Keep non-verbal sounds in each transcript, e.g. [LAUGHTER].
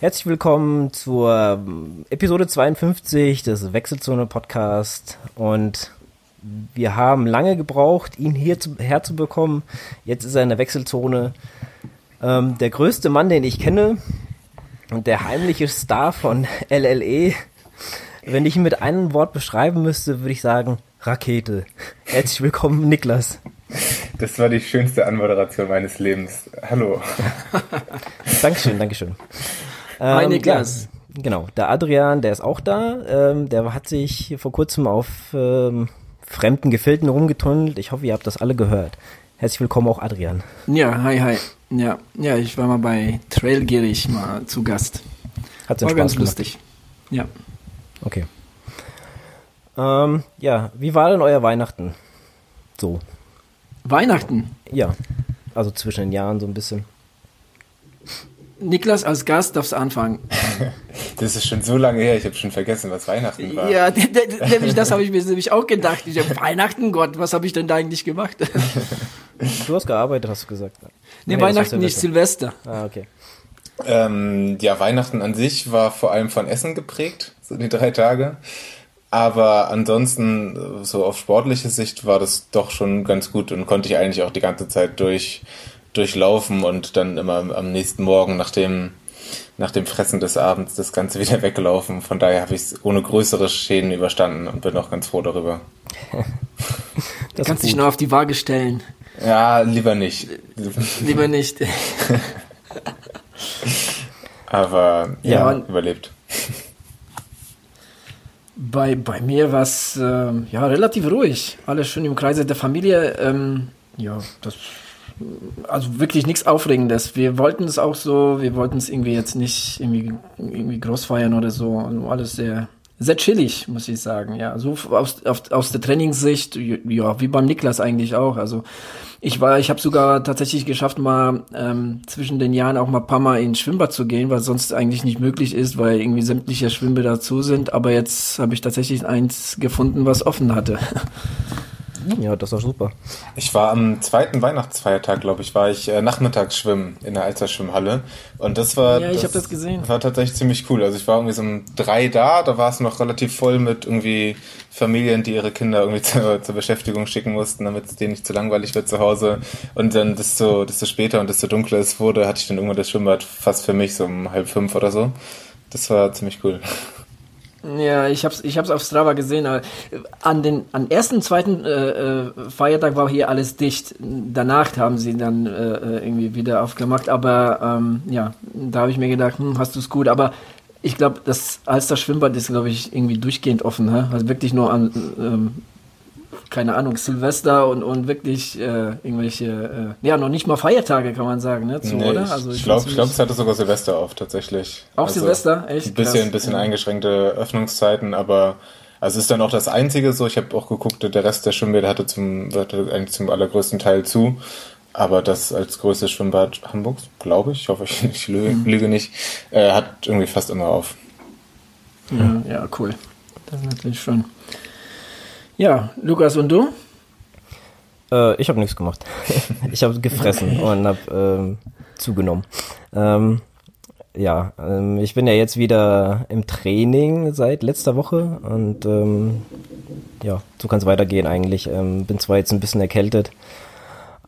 Herzlich willkommen zur Episode 52 des Wechselzone Podcast und wir haben lange gebraucht, ihn hier zu, herzubekommen. Jetzt ist er in der Wechselzone. Ähm, der größte Mann, den ich kenne und der heimliche Star von [LAUGHS] LLE. Wenn ich ihn mit einem Wort beschreiben müsste, würde ich sagen Rakete. Herzlich willkommen, Niklas. Das war die schönste Anmoderation meines Lebens. Hallo. Dankeschön, Dankeschön. Hi ähm, Niklas. Ja, genau, der Adrian, der ist auch da. Ähm, der hat sich vor kurzem auf ähm, fremden Gefilden rumgetunnelt. Ich hoffe, ihr habt das alle gehört. Herzlich willkommen auch Adrian. Ja, hi, hi. Ja, ja, ich war mal bei Trailgierig mal zu Gast. Hat war Spaß ganz gemacht. lustig. Ja. Okay. Ähm, ja, wie war denn euer Weihnachten? So. Weihnachten? Ja. Also zwischen den Jahren so ein bisschen. Niklas als Gast darfst anfangen. [LAUGHS] Das ist schon so lange her, ich habe schon vergessen, was Weihnachten war. Ja, nämlich das habe ich mir nämlich auch gedacht. Ich hab, Weihnachten, Gott, was habe ich denn da eigentlich gemacht? [LAUGHS] Du hast gearbeitet, hast du gesagt. Nee, nee Weihnachten nicht, Silvester. Ah, okay. Ähm, ja, Weihnachten an sich war vor allem von Essen geprägt, so die drei Tage. Aber ansonsten, so auf sportliche Sicht war das doch schon ganz gut und konnte ich eigentlich auch die ganze Zeit durch durchlaufen und dann immer am nächsten Morgen nach dem, nach dem Fressen des Abends das Ganze [LAUGHS] wieder weggelaufen. Von daher habe ich es ohne größere Schäden überstanden und bin auch ganz froh darüber. [LAUGHS] du kannst dich nur auf die Waage stellen. Ja, lieber nicht. lieber nicht. [LAUGHS] Aber ja, ja überlebt. Bei, bei mir war es äh, ja relativ ruhig. Alles schön im Kreise der Familie. Ähm, ja, das also wirklich nichts Aufregendes. Wir wollten es auch so, wir wollten es irgendwie jetzt nicht irgendwie, irgendwie groß feiern oder so. Also alles sehr, sehr chillig, muss ich sagen. Ja, so aus, auf, aus der Trainingssicht, ja, wie beim Niklas eigentlich auch. Also ich war, ich habe sogar tatsächlich geschafft, mal ähm, zwischen den Jahren auch mal ein paar Mal ins Schwimmbad zu gehen, was sonst eigentlich nicht möglich ist, weil irgendwie sämtliche Schwimmbäder zu sind. Aber jetzt habe ich tatsächlich eins gefunden, was offen hatte. [LAUGHS] Ja, das war super. Ich war am zweiten Weihnachtsfeiertag, glaube ich, war ich äh, nachmittags schwimmen in der Alsterschwimmhalle. Und das war. Ja, ich habe das gesehen. War tatsächlich ziemlich cool. Also ich war irgendwie so um drei da, da war es noch relativ voll mit irgendwie Familien, die ihre Kinder irgendwie [LAUGHS] zur, zur Beschäftigung schicken mussten, damit es denen nicht zu langweilig wird zu Hause. Und dann desto, desto später und desto dunkler es wurde, hatte ich dann irgendwann das Schwimmbad fast für mich, so um halb fünf oder so. Das war ziemlich cool. Ja, ich hab's, ich hab's auf Strava gesehen, aber an den an ersten, zweiten äh, äh, Feiertag war hier alles dicht. Danach haben sie dann äh, äh irgendwie wieder aufgemacht, aber ähm, ja, da habe ich mir gedacht, hm, hast du's gut, aber ich glaube, das Alster Schwimmbad ist, glaube ich, irgendwie durchgehend offen, hä? also wirklich nur an ähm, keine Ahnung, Silvester und, und wirklich äh, irgendwelche, äh, ja, noch nicht mal Feiertage, kann man sagen, ne? Zu, nee, oder? Also ich glaube, ich glaube, es hatte sogar Silvester auf, tatsächlich. Auch also Silvester? Echt? Ein bisschen, ein bisschen ja. eingeschränkte Öffnungszeiten, aber also ist dann auch das Einzige so. Ich habe auch geguckt, der Rest der Schwimmbäder hatte zum, hatte eigentlich zum allergrößten Teil zu. Aber das als größtes Schwimmbad Hamburgs, glaube ich, hoffe ich, ich lüge, mhm. lüge nicht, äh, hat irgendwie fast immer auf. Ja, ja, cool. Das ist natürlich schön. Ja, Lukas und du? Äh, ich habe nichts gemacht. [LAUGHS] ich habe gefressen und habe ähm, zugenommen. Ähm, ja, ähm, ich bin ja jetzt wieder im Training seit letzter Woche und ähm, ja, so kann es weitergehen eigentlich. Ähm, bin zwar jetzt ein bisschen erkältet,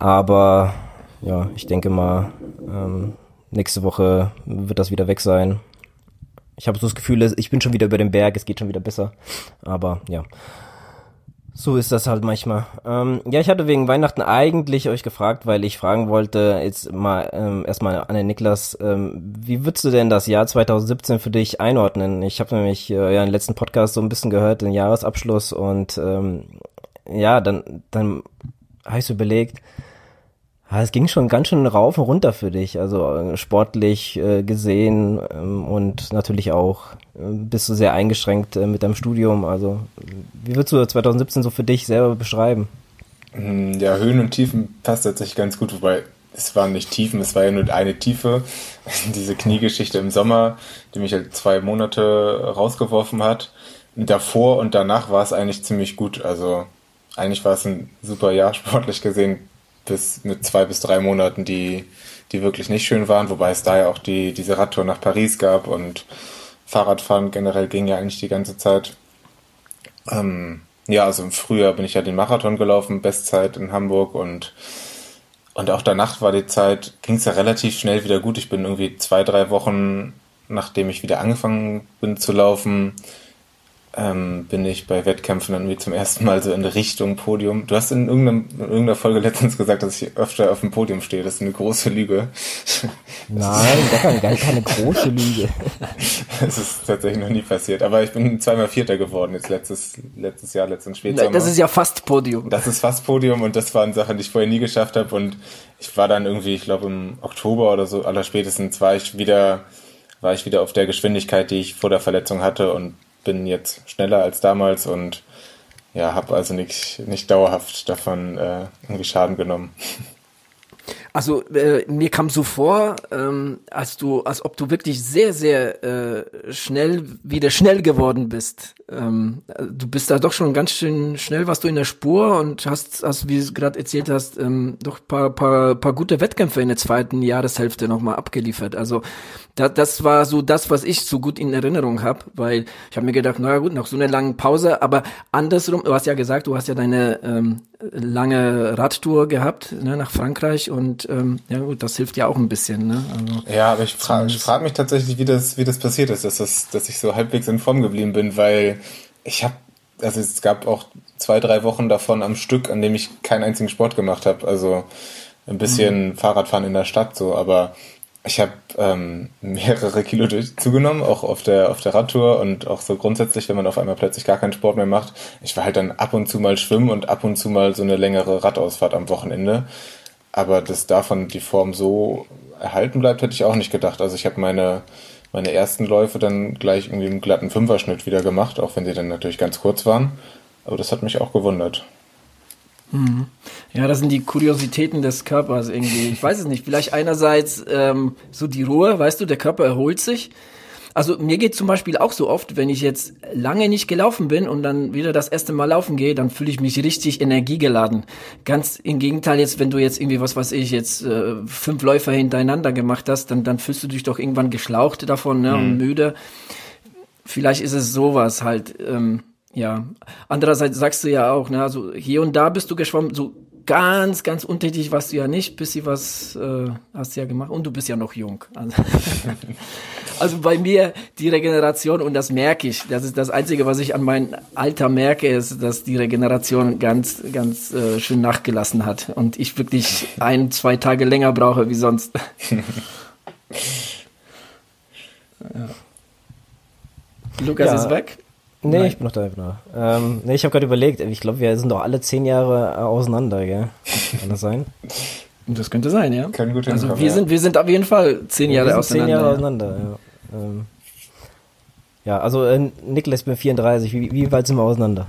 aber ja, ich denke mal, ähm, nächste Woche wird das wieder weg sein. Ich habe so das Gefühl, ich bin schon wieder über den Berg, es geht schon wieder besser. Aber ja. So ist das halt manchmal. Ähm, ja, ich hatte wegen Weihnachten eigentlich euch gefragt, weil ich fragen wollte, jetzt mal ähm, erstmal an den Niklas, ähm, wie würdest du denn das Jahr 2017 für dich einordnen? Ich habe nämlich äh, ja den letzten Podcast so ein bisschen gehört, den Jahresabschluss und ähm, ja, dann, dann habe ich so überlegt, es ging schon ganz schön rauf und runter für dich, also äh, sportlich äh, gesehen ähm, und natürlich auch äh, bist du sehr eingeschränkt mit deinem Studium. Also wie würdest du 2017 so für dich selber beschreiben? Hm, ja, Höhen und Tiefen passt tatsächlich ganz gut, wobei es waren nicht Tiefen, es war ja nur eine Tiefe. [LAUGHS] Diese Kniegeschichte im Sommer, die mich halt zwei Monate rausgeworfen hat. Davor und danach war es eigentlich ziemlich gut. Also eigentlich war es ein super Jahr [LAUGHS] sportlich gesehen bis mit zwei bis drei Monaten, die, die wirklich nicht schön waren, wobei es da ja auch die, diese Radtour nach Paris gab und Fahrradfahren generell ging ja eigentlich die ganze Zeit. Ähm, ja, also im Frühjahr bin ich ja den Marathon gelaufen, Bestzeit in Hamburg und und auch danach war die Zeit, ging es ja relativ schnell wieder gut. Ich bin irgendwie zwei, drei Wochen, nachdem ich wieder angefangen bin zu laufen, ähm, bin ich bei Wettkämpfen dann irgendwie zum ersten Mal so in Richtung Podium. Du hast in, irgendeinem, in irgendeiner Folge letztens gesagt, dass ich öfter auf dem Podium stehe. Das ist eine große Lüge. [LAUGHS] Nein, gar keine, große Lüge. [LAUGHS] Das ist tatsächlich noch nie passiert. Aber ich bin zweimal Vierter geworden jetzt letztes, letztes Jahr, letzten Spätsommer. Das ist ja fast Podium. Das ist fast Podium und das waren Sachen, die ich vorher nie geschafft habe. Und ich war dann irgendwie, ich glaube im Oktober oder so, allerspätestens war ich wieder, war ich wieder auf der Geschwindigkeit, die ich vor der Verletzung hatte und bin jetzt schneller als damals und ja, habe also nicht, nicht dauerhaft davon äh, irgendwie Schaden genommen. [LAUGHS] Also äh, mir kam so vor, ähm, als du, als ob du wirklich sehr, sehr äh, schnell wieder schnell geworden bist. Ähm, du bist da doch schon ganz schön schnell, warst du in der Spur und hast, hast wie du gerade erzählt hast, ähm, doch paar, paar, paar gute Wettkämpfe in der zweiten Jahreshälfte nochmal abgeliefert. Also da, das war so das, was ich so gut in Erinnerung habe, weil ich habe mir gedacht, naja gut, nach so einer langen Pause, aber andersrum, du hast ja gesagt, du hast ja deine ähm, lange Radtour gehabt ne, nach Frankreich und ähm, ja gut, das hilft ja auch ein bisschen. Ne? Also, ja, aber ich frage ich frag mich tatsächlich, wie das, wie das passiert ist, dass, das, dass ich so halbwegs in Form geblieben bin, weil ich habe, also es gab auch zwei, drei Wochen davon am Stück, an dem ich keinen einzigen Sport gemacht habe. Also ein bisschen mhm. Fahrradfahren in der Stadt so, aber ich habe ähm, mehrere Kilo zugenommen, auch auf der auf der Radtour und auch so grundsätzlich, wenn man auf einmal plötzlich gar keinen Sport mehr macht. Ich war halt dann ab und zu mal schwimmen und ab und zu mal so eine längere Radausfahrt am Wochenende. Aber dass davon die Form so erhalten bleibt, hätte ich auch nicht gedacht. Also ich habe meine meine ersten Läufe dann gleich irgendwie im glatten Fünferschnitt wieder gemacht, auch wenn sie dann natürlich ganz kurz waren. Aber das hat mich auch gewundert. Mhm. Ja, das sind die Kuriositäten des Körpers irgendwie. Ich weiß es nicht. Vielleicht einerseits ähm, so die Ruhe, weißt du, der Körper erholt sich. Also mir geht zum Beispiel auch so oft, wenn ich jetzt lange nicht gelaufen bin und dann wieder das erste Mal laufen gehe, dann fühle ich mich richtig energiegeladen. Ganz im Gegenteil jetzt, wenn du jetzt irgendwie, was weiß ich, jetzt äh, fünf Läufer hintereinander gemacht hast, dann, dann fühlst du dich doch irgendwann geschlaucht davon ne, mhm. und müde. Vielleicht ist es sowas halt. Ähm, ja, andererseits sagst du ja auch, ne, also hier und da bist du geschwommen, so ganz, ganz untätig warst du ja nicht, bis sie was äh, hast du ja gemacht und du bist ja noch jung. Also, [LAUGHS] [LAUGHS] also bei mir die Regeneration und das merke ich. Das ist das Einzige, was ich an meinem Alter merke, ist, dass die Regeneration ganz, ganz äh, schön nachgelassen hat und ich wirklich ein, zwei Tage länger brauche wie sonst. ja. [LAUGHS] Lukas ja. ist weg. Nee, Nein. ich bin noch da. Bin noch. Ähm, nee, ich habe gerade überlegt, ich glaube, wir sind doch alle zehn Jahre auseinander, gell? Kann das sein? Das könnte sein, ja. Kann gut also wir ja. sind, wir sind auf jeden Fall zehn Jahre auseinander. Zehn Jahre ja. auseinander, ja. Ähm, ja, also äh, Niklas, ich bin 34. Wie, wie weit sind wir auseinander?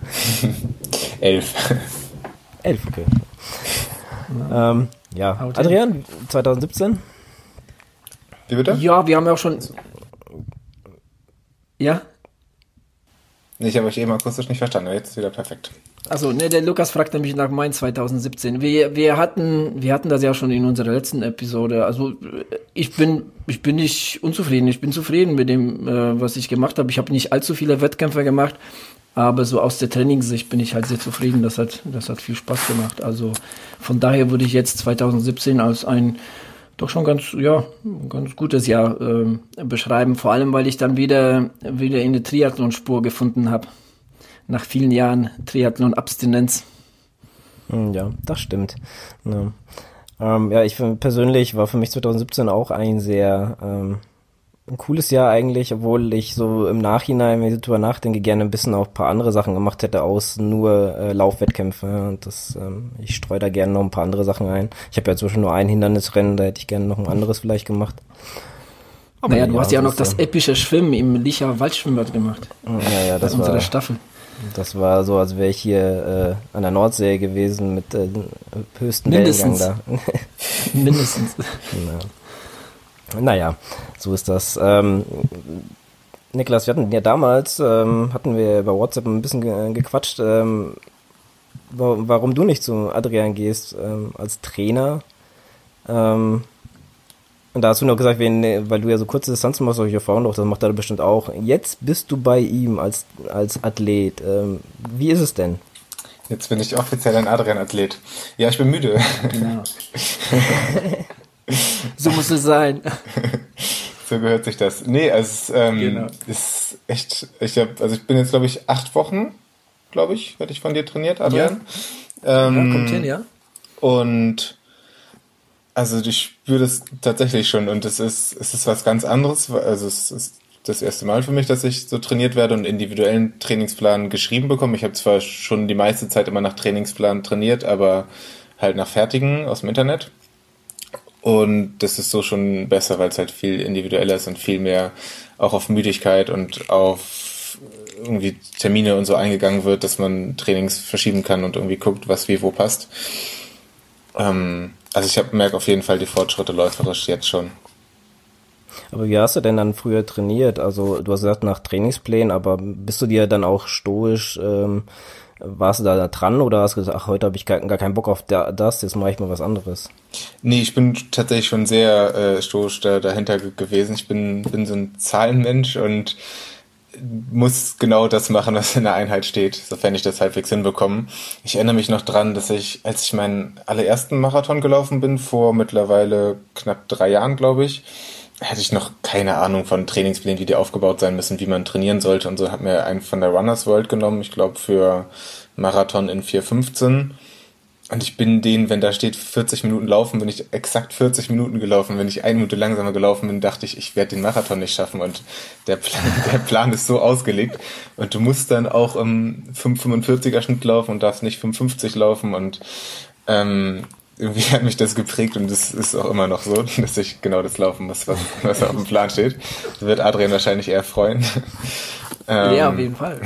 [LAUGHS] Elf. Elf, okay. Ja. Ähm, ja. Adrian, 2017? Wie bitte? Ja, wir haben ja auch schon. Ja? Ich habe euch eben akustisch nicht verstanden, jetzt ist wieder perfekt. Also, ne, der Lukas fragt nämlich nach Mai 2017. Wir, wir hatten, wir hatten das ja schon in unserer letzten Episode. Also, ich bin, ich bin nicht unzufrieden. Ich bin zufrieden mit dem, äh, was ich gemacht habe. Ich habe nicht allzu viele Wettkämpfe gemacht, aber so aus der Trainingssicht bin ich halt sehr zufrieden. Das hat, das hat viel Spaß gemacht. Also, von daher würde ich jetzt 2017 als ein doch schon ganz, ja, ganz gutes Jahr äh, beschreiben. Vor allem, weil ich dann wieder, wieder in die Triathlon-Spur gefunden habe. Nach vielen Jahren Triathlon-Abstinenz. Hm, ja, das stimmt. Ja, ähm, ja ich persönlich war für mich 2017 auch ein sehr ähm, ein cooles Jahr eigentlich, obwohl ich so im Nachhinein, wenn ich darüber nachdenke, gerne ein bisschen auch ein paar andere Sachen gemacht hätte, aus nur äh, Laufwettkämpfe. Und das, ähm, ich streue da gerne noch ein paar andere Sachen ein. Ich habe ja Beispiel nur ein Hindernisrennen, da hätte ich gerne noch ein anderes vielleicht gemacht. Aber naja, du hast ja auch noch das epische Schwimmen im Licher Waldschwimmbad gemacht. Ja, ja, das war Staffel. Das war so, als wäre ich hier äh, an der Nordsee gewesen mit äh, höchsten. Wellengang da. [LAUGHS] Mindestens. Genau. Naja, so ist das. Ähm, Niklas, wir hatten ja damals, ähm, hatten wir bei WhatsApp ein bisschen ge gequatscht. Ähm, warum du nicht zu Adrian gehst ähm, als Trainer. Ähm, und da hast du noch gesagt, wenn, weil du ja so kurze Distanzen machst, solche Frauen doch, das macht er bestimmt auch. Jetzt bist du bei ihm als, als Athlet. Ähm, wie ist es denn? Jetzt bin ich offiziell ein Adrian-Athlet. Ja, ich bin müde. Genau. [LAUGHS] so muss es sein. so gehört sich das. Nee, also es ähm, genau. ist echt, ich hab, also ich bin jetzt, glaube ich, acht Wochen, glaube ich, werde ich von dir trainiert, Adrian. Ja, ähm, ja kommt hin, ja. Und also ich spüre das tatsächlich schon und es ist, es ist was ganz anderes. Also es ist das erste Mal für mich, dass ich so trainiert werde und individuellen Trainingsplan geschrieben bekomme. Ich habe zwar schon die meiste Zeit immer nach Trainingsplan trainiert, aber halt nach fertigen aus dem Internet. Und das ist so schon besser, weil es halt viel individueller ist und viel mehr auch auf Müdigkeit und auf irgendwie Termine und so eingegangen wird, dass man Trainings verschieben kann und irgendwie guckt, was wie wo passt. Ähm, also ich merke auf jeden Fall die Fortschritte läuferisch jetzt schon. Aber wie hast du denn dann früher trainiert? Also du hast gesagt nach Trainingsplänen, aber bist du dir dann auch stoisch, ähm, warst du da dran oder hast du gesagt, ach, heute habe ich gar, gar, keinen Bock auf das, jetzt mache ich mal was anderes? Nee, ich bin tatsächlich schon sehr äh, stoisch da, dahinter gewesen. Ich bin, bin so ein Zahlenmensch und muss genau das machen, was in der Einheit steht, sofern ich das halbwegs hinbekomme. Ich erinnere mich noch dran, dass ich, als ich meinen allerersten Marathon gelaufen bin, vor mittlerweile knapp drei Jahren, glaube ich, hatte ich noch keine Ahnung von Trainingsplänen, wie die aufgebaut sein müssen, wie man trainieren sollte und so. Hat mir einen von der Runners World genommen, ich glaube für Marathon in 4,15 und ich bin den, wenn da steht 40 Minuten laufen, bin ich exakt 40 Minuten gelaufen. Wenn ich eine Minute langsamer gelaufen bin, dachte ich, ich werde den Marathon nicht schaffen. Und der Plan, [LAUGHS] der Plan ist so ausgelegt. Und du musst dann auch im 5,45er Schnitt laufen und darfst nicht 5,50 laufen. Und ähm, irgendwie hat mich das geprägt und das ist auch immer noch so, [LAUGHS] dass ich genau das laufen muss, was, was auf dem Plan steht. Das wird Adrian wahrscheinlich eher freuen. Ähm, ja, auf jeden Fall.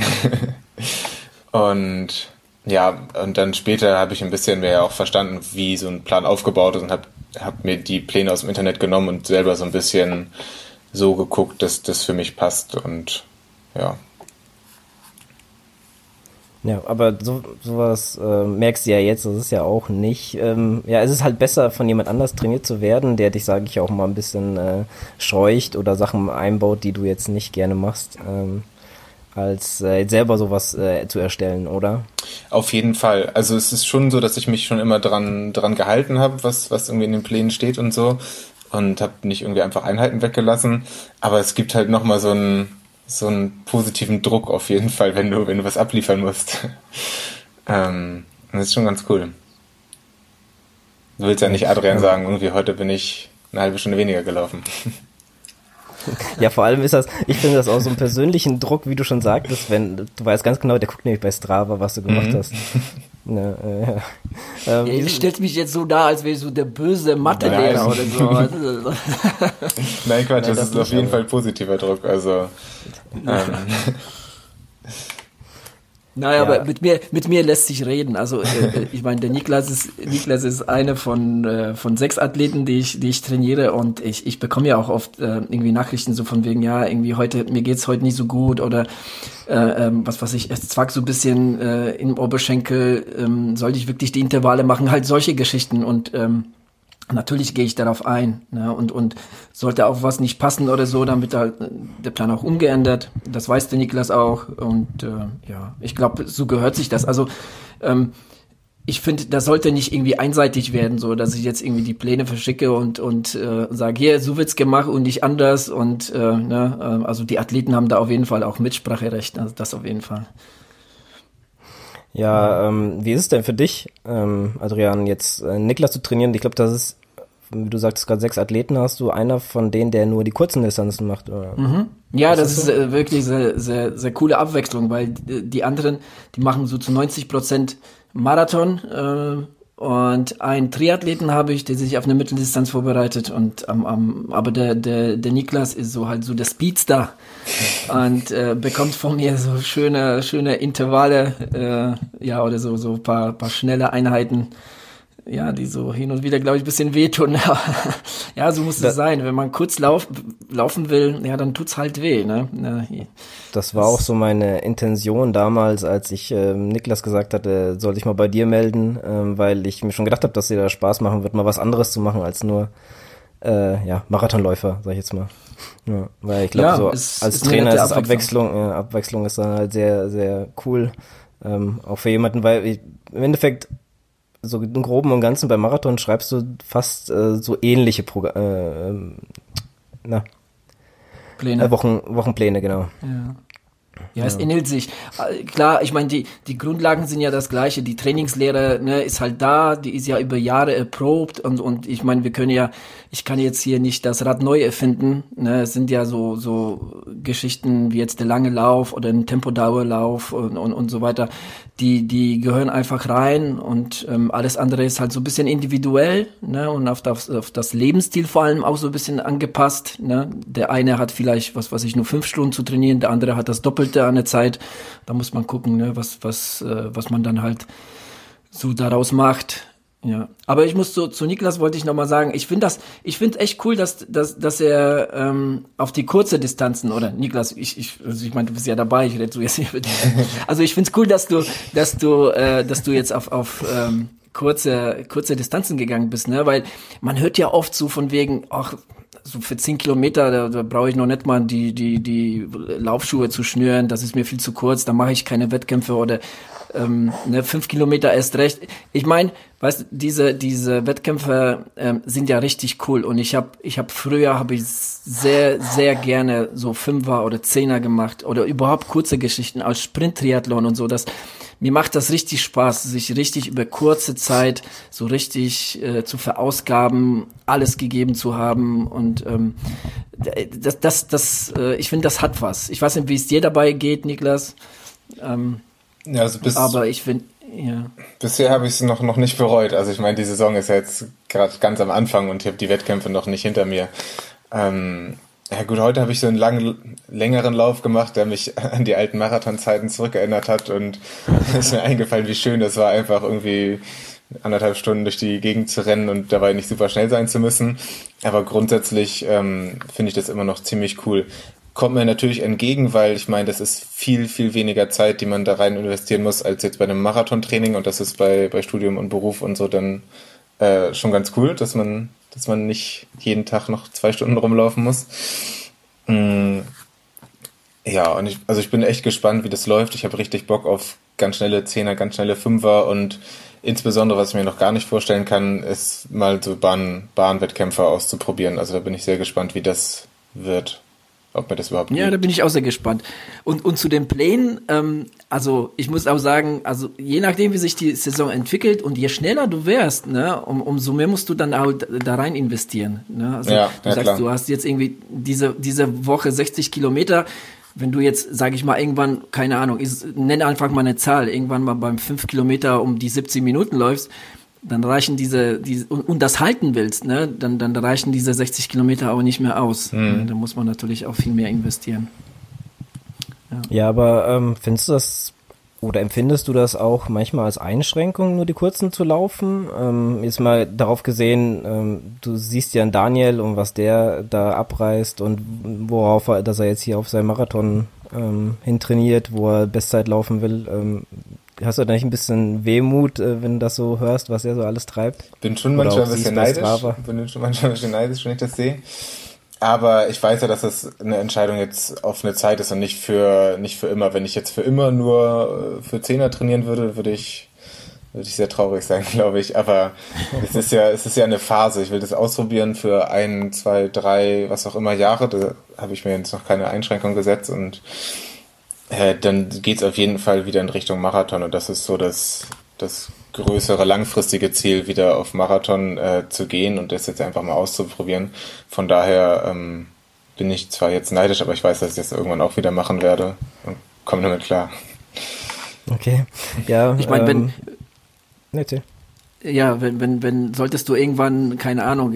[LAUGHS] und ja, und dann später habe ich ein bisschen mehr auch verstanden, wie so ein Plan aufgebaut ist und habe hab mir die Pläne aus dem Internet genommen und selber so ein bisschen so geguckt, dass das für mich passt und ja. Ja, aber so, sowas äh, merkst du ja jetzt, das ist ja auch nicht. Ähm, ja, es ist halt besser, von jemand anders trainiert zu werden, der dich, sage ich auch mal, ein bisschen äh, scheucht oder Sachen einbaut, die du jetzt nicht gerne machst. Ähm, als äh, selber sowas äh, zu erstellen, oder? Auf jeden Fall. Also es ist schon so, dass ich mich schon immer dran dran gehalten habe, was was irgendwie in den Plänen steht und so und habe nicht irgendwie einfach Einheiten weggelassen. Aber es gibt halt noch mal so einen so einen positiven Druck auf jeden Fall, wenn du wenn du was abliefern musst. [LAUGHS] ähm, das ist schon ganz cool. Du willst ja nicht Adrian sagen, irgendwie heute bin ich eine halbe Stunde weniger gelaufen. [LAUGHS] [LAUGHS] Ja, vor allem ist das, ich finde das auch so einen persönlichen Druck, wie du schon sagtest, wenn, du weißt ganz genau, der guckt nämlich bei Strava, was du gemacht mhm. hast. Ja, äh, ja. Ähm, ja, stellt mich jetzt so da, als wäre ich so der böse Mathelehrer oder so. Nein, Quatsch, Nein, das, das ist auf jeden Fall positiver Druck. Also ähm, naja, ja. aber mit mir, mit mir lässt sich reden. Also äh, äh ich meine, der Niklas ist, Niklas ist eine von, äh, von sechs Athleten, die ich, die ich trainiere und ich, ich bekomme ja auch oft äh, irgendwie Nachrichten so von wegen, ja, irgendwie heute, mir geht's heute nicht so gut oder äh, ähm, was weiß ich, es zwackt so ein bisschen äh, im Oberschenkel, ähm, sollte ich wirklich die Intervalle machen, halt solche Geschichten und ähm, Natürlich gehe ich darauf ein ne? und, und sollte auch was nicht passen oder so, dann wird halt der Plan auch umgeändert. Das weiß der Niklas auch und äh, ja, ich glaube, so gehört sich das. Also ähm, ich finde, das sollte nicht irgendwie einseitig werden, so dass ich jetzt irgendwie die Pläne verschicke und und äh, sage, hier, so wird's gemacht und nicht anders und äh, ne, äh, also die Athleten haben da auf jeden Fall auch Mitspracherecht, also das auf jeden Fall. Ja, ähm, wie ist es denn für dich, ähm, Adrian, jetzt äh, Niklas zu trainieren? Ich glaube, das ist, wie du sagtest, gerade sechs Athleten hast du, einer von denen, der nur die kurzen Distanzen macht. Oder? Mhm. Ja, ist das, das so? ist äh, wirklich sehr, sehr, sehr coole Abwechslung, weil die anderen, die machen so zu 90 Prozent Marathon, äh, und einen Triathleten habe ich, der sich auf eine Mitteldistanz vorbereitet. Und ähm, ähm, aber der, der, der Niklas ist so halt so der Speedstar und äh, bekommt von mir so schöne, schöne Intervalle, äh, ja, oder so, so paar, paar schnelle Einheiten. ja, die so hin und wieder, glaube ich, ein bisschen wehtun. [LAUGHS] ja, so muss es sein. Wenn man kurz lauf, laufen will, ja, dann tut's halt weh. Ne? Ja, das war auch so meine Intention damals, als ich äh, Niklas gesagt hatte, soll ich mal bei dir melden, äh, weil ich mir schon gedacht habe, dass dir da Spaß machen wird, mal was anderes zu machen als nur äh, ja, Marathonläufer, sag ich jetzt mal. Ja, weil ich glaube, ja, so ist, als ist Trainer ist Abwechslung, Abwechslung, ja, Abwechslung ist dann halt sehr, sehr cool. Ähm, auch für jemanden, weil ich, im Endeffekt so im Groben und Ganzen beim Marathon schreibst du fast äh, so ähnliche Progr äh, ähm, na, Pläne. Äh, Wochen, Wochenpläne, genau. Ja. Ja, es ähnelt sich. Äh, klar, ich meine, die, die Grundlagen sind ja das gleiche. Die Trainingslehre ne, ist halt da, die ist ja über Jahre erprobt und, und ich meine, wir können ja, ich kann jetzt hier nicht das Rad neu erfinden. Ne? Es sind ja so, so Geschichten wie jetzt der lange Lauf oder ein Tempodauerlauf und, und, und so weiter die, die gehören einfach rein und ähm, alles andere ist halt so ein bisschen individuell ne, und auf das, auf das Lebensstil vor allem auch so ein bisschen angepasst. Ne. Der eine hat vielleicht, was weiß ich, nur fünf Stunden zu trainieren, der andere hat das Doppelte an der Zeit. Da muss man gucken, ne, was, was, äh, was man dann halt so daraus macht. Ja, aber ich muss so, zu Niklas wollte ich nochmal sagen, ich finde das, ich finde echt cool, dass, dass, dass er ähm, auf die kurze Distanzen, oder Niklas, ich, ich, also ich meine, du bist ja dabei, ich rede so jetzt hier mit dir. [LAUGHS] Also ich finde es cool, dass du, dass du, äh, dass du jetzt auf, auf ähm, kurze, kurze Distanzen gegangen bist, ne? Weil man hört ja oft so von wegen, ach, so für zehn Kilometer, da, da brauche ich noch nicht mal die, die, die Laufschuhe zu schnüren, das ist mir viel zu kurz, da mache ich keine Wettkämpfe oder ähm, ne, fünf Kilometer erst recht. Ich meine, weißt diese diese Wettkämpfe ähm, sind ja richtig cool und ich habe ich habe früher habe ich sehr sehr gerne so Fünfer oder Zehner gemacht oder überhaupt kurze Geschichten als Sprint-Triathlon und so. Das mir macht das richtig Spaß, sich richtig über kurze Zeit so richtig äh, zu verausgaben, alles gegeben zu haben und ähm, das das das äh, ich finde das hat was. Ich weiß nicht, wie es dir dabei geht, Niklas. Ähm, ja, also bis, aber ich finde, ja. Bisher habe ich es noch, noch nicht bereut. Also ich meine, die Saison ist ja jetzt gerade ganz am Anfang und ich habe die Wettkämpfe noch nicht hinter mir. Ähm, ja gut, heute habe ich so einen langen, längeren Lauf gemacht, der mich [LAUGHS] an die alten Marathonzeiten zurückerinnert hat und [LAUGHS] ist mir eingefallen, wie schön das war, einfach irgendwie anderthalb Stunden durch die Gegend zu rennen und dabei nicht super schnell sein zu müssen. Aber grundsätzlich ähm, finde ich das immer noch ziemlich cool kommt mir natürlich entgegen, weil ich meine, das ist viel, viel weniger Zeit, die man da rein investieren muss, als jetzt bei einem Marathontraining und das ist bei, bei Studium und Beruf und so dann äh, schon ganz cool, dass man, dass man nicht jeden Tag noch zwei Stunden rumlaufen muss. Mm, ja, und ich, also ich bin echt gespannt, wie das läuft. Ich habe richtig Bock auf ganz schnelle Zehner, ganz schnelle Fünfer und insbesondere, was ich mir noch gar nicht vorstellen kann, ist mal so Bahn, Bahnwettkämpfe auszuprobieren. Also da bin ich sehr gespannt, wie das wird ob mir das überhaupt Ja, geht. da bin ich auch sehr gespannt. Und, und zu den Plänen, ähm, also ich muss auch sagen, also je nachdem, wie sich die Saison entwickelt und je schneller du wärst, ne, um, umso mehr musst du dann auch da rein investieren. Ne? Also ja, du ja, sagst, klar. du hast jetzt irgendwie diese, diese Woche 60 Kilometer, wenn du jetzt, sage ich mal, irgendwann, keine Ahnung, ich nenne einfach mal eine Zahl, irgendwann mal beim 5 Kilometer um die 70 Minuten läufst, dann reichen diese, diese und, das halten willst, ne, dann, dann reichen diese 60 Kilometer auch nicht mehr aus. Mhm. Ne? Da muss man natürlich auch viel mehr investieren. Ja, ja aber ähm, findest du das oder empfindest du das auch manchmal als Einschränkung, nur die kurzen zu laufen? Ähm, jetzt mal darauf gesehen, ähm, du siehst ja einen Daniel und was der da abreißt und worauf er, dass er jetzt hier auf seinen Marathon ähm, hintrainiert, wo er Bestzeit laufen will. Ähm, hast du da nicht ein bisschen Wehmut, äh, wenn du das so hörst, was er so alles treibt? Bin schon manchmal ein bisschen neidisch. Bin schon manchmal ein bisschen neidisch, wenn ich das sehe. Aber ich weiß ja, dass das eine Entscheidung jetzt auf eine Zeit ist und nicht für, nicht für immer. Wenn ich jetzt für immer nur äh, für Zehner trainieren würde, würde ich, würde ich sehr traurig sein, [LAUGHS] glaube ich. Aber es ist ja, es ist ja eine Phase. Ich will das ausprobieren für ein, zwei, drei, was auch immer Jahre. Da habe ich mir jetzt noch keine Einschränkung gesetzt und äh, dann geht's auf jeden Fall wieder in Richtung Marathon und das ist so das, das größere langfristige Ziel, wieder auf Marathon äh, zu gehen und das jetzt einfach mal auszuprobieren. Von daher ähm, bin ich zwar jetzt neidisch, aber ich weiß, dass ich das irgendwann auch wieder machen werde und komme damit klar. Okay, ja. Ich meine, ähm, wenn. Nette ja, wenn, wenn, wenn, solltest du irgendwann, keine Ahnung,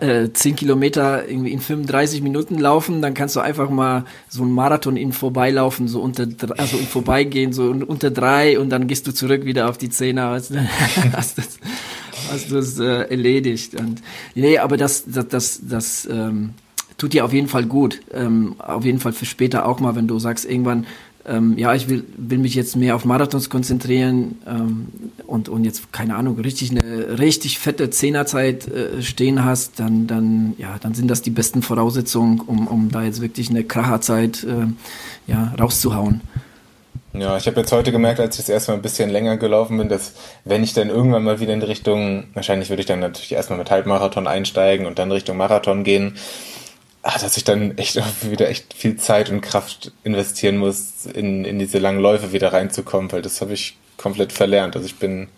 äh, 10 Kilometer irgendwie in 35 Minuten laufen, dann kannst du einfach mal so einen Marathon in vorbeilaufen, so unter, also in vorbeigehen, so unter drei und dann gehst du zurück wieder auf die Zehner. hast [LAUGHS] du es äh, erledigt. Und, nee, aber das, das, das, das ähm, tut dir auf jeden Fall gut. Ähm, auf jeden Fall für später auch mal, wenn du sagst, irgendwann, ähm, ja, ich will, will mich jetzt mehr auf Marathons konzentrieren ähm, und, und jetzt, keine Ahnung, richtig eine richtig fette Zehnerzeit äh, stehen hast, dann, dann, ja, dann sind das die besten Voraussetzungen, um, um da jetzt wirklich eine Kracherzeit äh, ja, rauszuhauen. Ja, ich habe jetzt heute gemerkt, als ich das erstmal ein bisschen länger gelaufen bin, dass wenn ich dann irgendwann mal wieder in die Richtung, wahrscheinlich würde ich dann natürlich erstmal mit Halbmarathon einsteigen und dann Richtung Marathon gehen, ah, dass ich dann echt wieder echt viel Zeit und Kraft investieren muss, in, in diese langen Läufe wieder reinzukommen, weil das habe ich komplett verlernt. Also ich bin,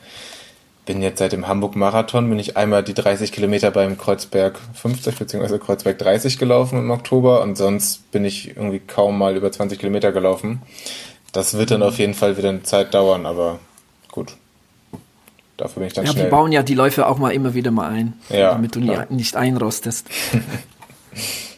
bin jetzt seit dem Hamburg-Marathon, bin ich einmal die 30 Kilometer beim Kreuzberg 50 bzw. Kreuzberg 30 gelaufen im Oktober und sonst bin ich irgendwie kaum mal über 20 Kilometer gelaufen. Das wird dann auf jeden Fall wieder eine Zeit dauern, aber gut. Dafür bin ich dann ja, schnell. wir bauen ja die Läufe auch mal immer wieder mal ein, Ja, damit du klar. nicht einrostest. [LAUGHS]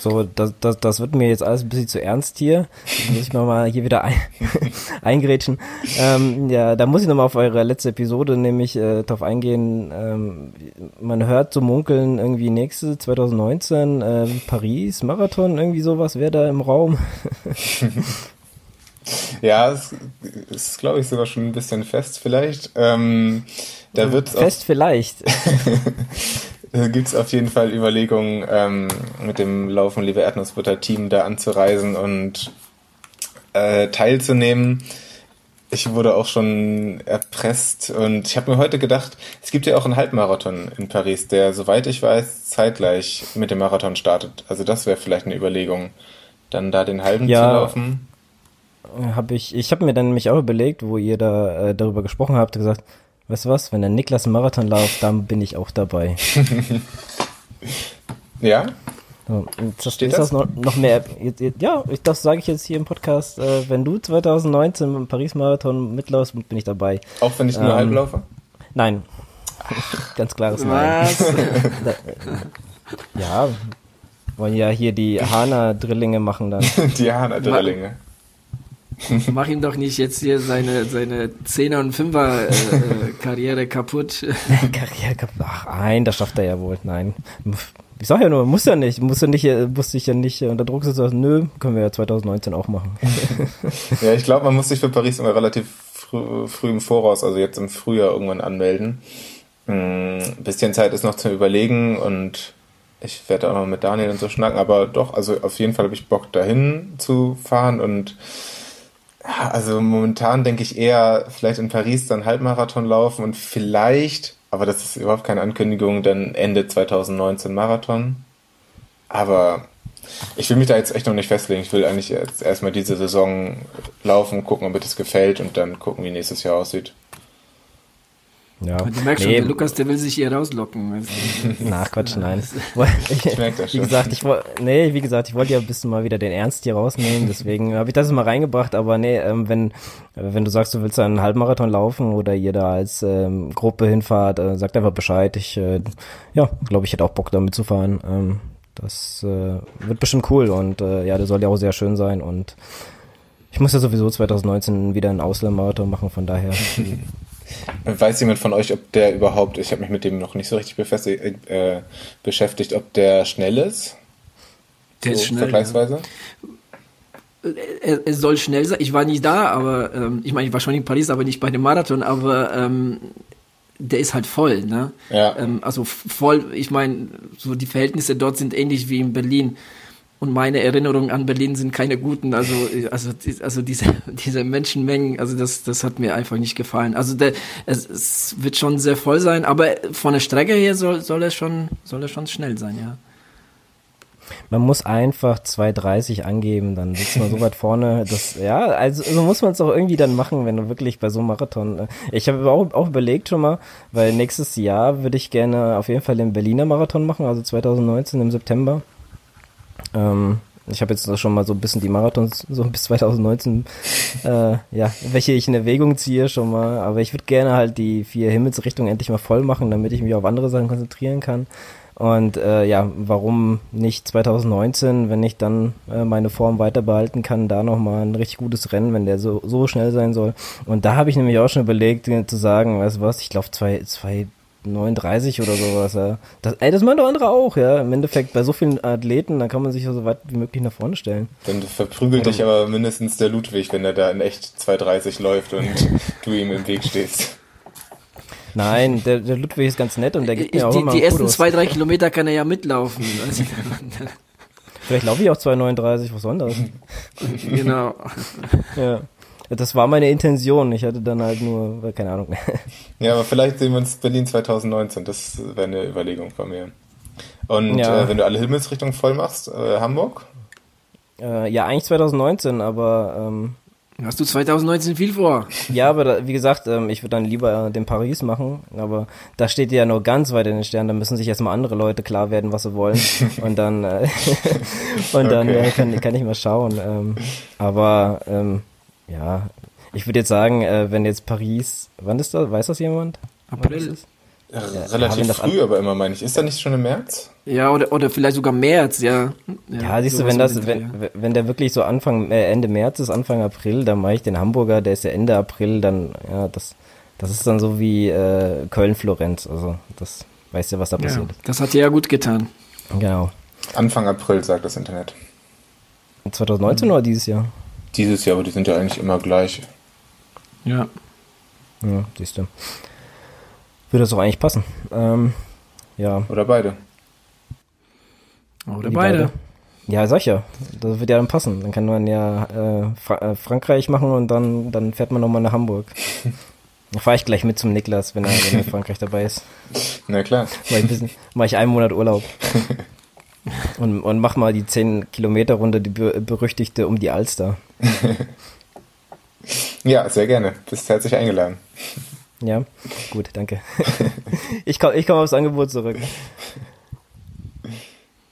So, das, das, das wird mir jetzt alles ein bisschen zu ernst hier. Da muss ich mal, mal hier wieder ein, [LAUGHS] eingrätschen. Ähm, ja, da muss ich nochmal auf eure letzte Episode nämlich äh, drauf eingehen. Ähm, man hört so munkeln irgendwie nächste 2019 ähm, Paris Marathon irgendwie sowas wäre da im Raum. [LAUGHS] Ja, es ist, glaube ich, sogar schon ein bisschen fest vielleicht. Ähm, da wird Fest vielleicht. [LAUGHS] gibt es auf jeden Fall Überlegungen, ähm, mit dem Laufen Liebe Erdnussbutter Team da anzureisen und äh, teilzunehmen. Ich wurde auch schon erpresst und ich habe mir heute gedacht, es gibt ja auch einen Halbmarathon in Paris, der, soweit ich weiß, zeitgleich mit dem Marathon startet. Also das wäre vielleicht eine Überlegung, dann da den halben Ja. zu laufen. habe ich, ich habe mir dann nämlich auch überlegt, wo ihr da äh, darüber gesprochen habt, gesagt, weißt du was, wenn der Niklas einen Marathon läuft, dann bin ich auch dabei. [LAUGHS] Ja? So, das Steht ist das? das noch, noch mehr. jetzt- jetzt- Ja, ich, das sage ich jetzt hier im Podcast. Äh, wenn du 2019 im Paris-Marathon mitläufst, bin ich dabei. Auch wenn ich nur Ähm, halb laufe? Nein. Ganz klares Nein. [LAUGHS] Ja, wollen ja hier die Hana-Drillinge machen dann. [LAUGHS] Diana Drillinge. [LAUGHS] Mach ihm doch nicht jetzt hier seine, seine Zehner- und Fünfer-Karriere kaputt. [LAUGHS] Karriere kaputt. Ach, nein, das schafft er ja wohl. Nein. Ich sag ja nur, muss ja nicht. Muss ja nicht, äh, muss sich ja nicht äh, unter Druck setzen. Nö, können wir ja 2019 auch machen. [LAUGHS] Ja, ich glaube, man muss sich für Paris immer relativ früh, früh im Voraus, also jetzt im Frühjahr irgendwann anmelden. Ein bisschen Zeit ist noch zum Überlegen und ich werde auch noch mit Daniel und so schnacken, aber doch, also auf jeden Fall habe ich Bock dahin zu fahren und also momentan denke ich eher vielleicht in Paris dann Halbmarathon laufen und vielleicht, aber das ist überhaupt keine Ankündigung, dann Ende 2019 Marathon. Aber ich will mich da jetzt echt noch nicht festlegen. Ich will eigentlich jetzt erstmal diese Saison laufen, gucken, ob mir das gefällt und dann gucken, wie nächstes Jahr aussieht. Ja. Du merkst schon, Nee, der Lukas, der will sich hier rauslocken. weißt du. [LAUGHS] Na, Quatsch, nein. [LAUGHS] Ich merk das [LAUGHS] Wie schon. gesagt, ich woll- nee, wie gesagt, ich wollte ja ein bisschen mal wieder den Ernst hier rausnehmen, deswegen habe ich das mal reingebracht, aber nee, ähm, wenn, wenn du sagst, du willst einen Halbmarathon laufen oder ihr da als ähm, Gruppe hinfahrt, äh, sagt einfach Bescheid. Ich, äh, ja, glaube ich, hätte auch Bock damit zu fahren. Ähm, das äh, wird bestimmt cool und äh, ja, der soll ja auch sehr schön sein und ich muss ja sowieso 2019 wieder einen Auslandmarathon machen, von daher. Weiß jemand von euch, ob der überhaupt, ich habe mich mit dem noch nicht so richtig äh, beschäftigt, ob der schnell ist? Der ist so schnell. Vergleichsweise? Er, er soll schnell sein. Ich war nicht da, aber ähm, ich meine, ich war schon in Paris, aber nicht bei dem Marathon, aber ähm, der ist halt voll, ne? Ja. Ähm, also voll, ich meine, so die Verhältnisse dort sind ähnlich wie in Berlin. Und meine Erinnerungen an Berlin sind keine guten. Also, also, also diese, diese Menschenmengen, also das, das hat mir einfach nicht gefallen. Also der, es, es wird schon sehr voll sein, aber von der Strecke her soll, soll er schon, soll er schon schnell sein, ja. Man muss einfach 2,30 angeben, dann sitzt man so weit vorne. Das, ja, also so muss man es auch irgendwie dann machen, wenn du wirklich bei so einem Marathon. äh, Ich habe auch, auch überlegt schon mal, weil nächstes Jahr würde ich gerne auf jeden Fall den Berliner Marathon machen, also 2019 im September. Ähm, ich habe jetzt schon mal so ein bisschen die Marathons so bis 2019, äh, ja, welche ich in Erwägung ziehe schon mal. Aber ich würde gerne halt die vier Himmelsrichtungen endlich mal voll machen, damit ich mich auf andere Sachen konzentrieren kann. Und äh, ja, warum nicht 2019, wenn ich dann äh, meine Form weiter behalten kann, da nochmal ein richtig gutes Rennen, wenn der so, so schnell sein soll. Und da habe ich nämlich auch schon überlegt, äh, zu sagen, weißt du was, ich laufe zwei, zwei 39 oder sowas, ja. Das, ey, das meinen doch andere auch, ja. Im Endeffekt, bei so vielen Athleten, da kann man sich ja so weit wie möglich nach vorne stellen. Dann verprügelt dich aber mindestens der Ludwig, wenn er da in echt 2,30 läuft und [LAUGHS] du ihm im Weg stehst. Nein, der, der Ludwig ist ganz nett und der gibt mir auch die immer die ersten Fotos. zwei, drei Kilometer kann er ja mitlaufen. Also, Vielleicht laufe ich auch 2,39, was soll denn das? [LAUGHS] genau. ja. Das war meine Intention. Ich hatte dann halt nur, keine Ahnung. [LAUGHS] Ja, aber vielleicht sehen wir uns Berlin 2019. Das wäre eine Überlegung von mir. Und Ja. äh, wenn du alle Himmelsrichtungen voll machst, äh, Hamburg? äh, ja, eigentlich 2019, aber ähm, Hast du 2019 viel vor? [LAUGHS] ja, aber da, wie gesagt, ähm, ich würde dann lieber äh, den Paris machen, aber da steht ja nur ganz weit in den Sternen, da müssen sich erstmal andere Leute klar werden, was sie wollen [LAUGHS] und dann äh, und dann Okay. äh, kann, kann ich mal schauen. Ähm, aber ähm, ja, ich würde jetzt sagen, äh, wenn jetzt Paris, wann ist das? Weiß das jemand? April. ist? Ja, Relativ wenn das früh, aber immer meine ich. Ist da nicht schon im März? Ja, oder, oder vielleicht sogar März, ja. Ja, siehst du, wenn das, den Dreh. wenn, wenn der wirklich so Anfang, äh, Ende März ist, Anfang April, dann mache ich den Hamburger, der ist ja Ende April, dann, ja, das, das ist dann so wie äh, Köln-Florenz, also das weißt du, was da Ja, passiert. das hat dir ja gut getan. Genau. Anfang April, sagt das Internet. 2019 Mhm. oder dieses Jahr? Dieses Jahr, aber die sind ja eigentlich immer gleich. Ja. Ja, siehst du. Würde das doch eigentlich passen. Ähm, ja. Oder beide. Oder die beide. Ja, sag ich ja. Das wird ja dann passen. Dann kann man ja äh, Fra äh, Frankreich machen und dann, dann fährt man nochmal nach Hamburg. [LAUGHS] Da fahre ich gleich mit zum Niklas, wenn er, wenn er in Frankreich dabei ist. Na klar. Mach ich, ein bisschen, mach ich einen Monat Urlaub. [LAUGHS] Und, und mach mal die 10 Kilometer Runde, die be berüchtigte um die Alster. [LAUGHS] Ja, sehr gerne. Bist herzlich eingeladen. Ja, gut, danke. [LAUGHS] Ich komme ich komm aufs Angebot zurück.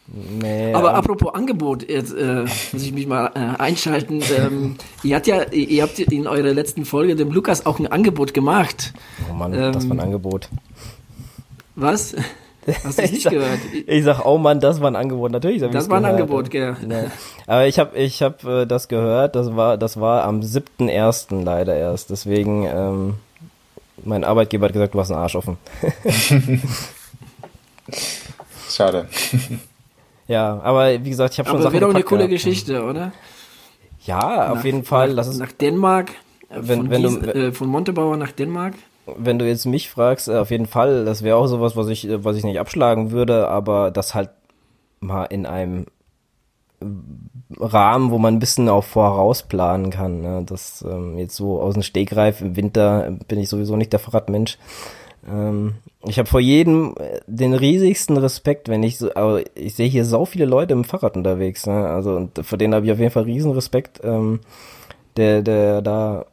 Nee, Aber ähm, apropos Angebot, jetzt äh, muss ich mich mal äh, einschalten. Ähm, ihr habt ja, ihr habt in eurer letzten Folge dem Lukas auch ein Angebot gemacht. oh Mann, das war ein ähm, Angebot. Was? [LAUGHS] Hast du nicht sag- gehört? Ich sag, oh Mann, das war ein Angebot. Natürlich Das war ein gehört. Angebot, gell? Nee. Aber ich habe ich hab, äh, das gehört, das war, das war am 7.1. leider erst. Deswegen, ähm, mein Arbeitgeber hat gesagt, du hast einen Arsch offen. [LAUGHS] Schade. [LAUGHS] Ja, aber wie gesagt, ich habe schon Aber Sachen wäre doch eine coole gehabt. Geschichte, oder? Ja, auf Nach- jeden Fall. Nach, Lass es, nach Dänemark. äh, Wenn- von, wenn du- Gies- äh, von Montebauer nach Dänemark. Wenn du jetzt mich fragst, äh, auf jeden Fall, das wäre auch sowas, was ich, äh, was ich nicht abschlagen würde, aber das halt mal in einem Rahmen, wo man ein bisschen auch vorausplanen kann. Ne? Das ähm, jetzt so aus dem Stegreif im Winter äh, bin ich sowieso nicht der Fahrradmensch. Ähm, ich habe vor jedem den riesigsten Respekt, wenn ich so, aber ich sehe hier so viele Leute im Fahrrad unterwegs. Ne? Also und vor denen habe ich auf jeden Fall riesen Respekt, ähm, der, der da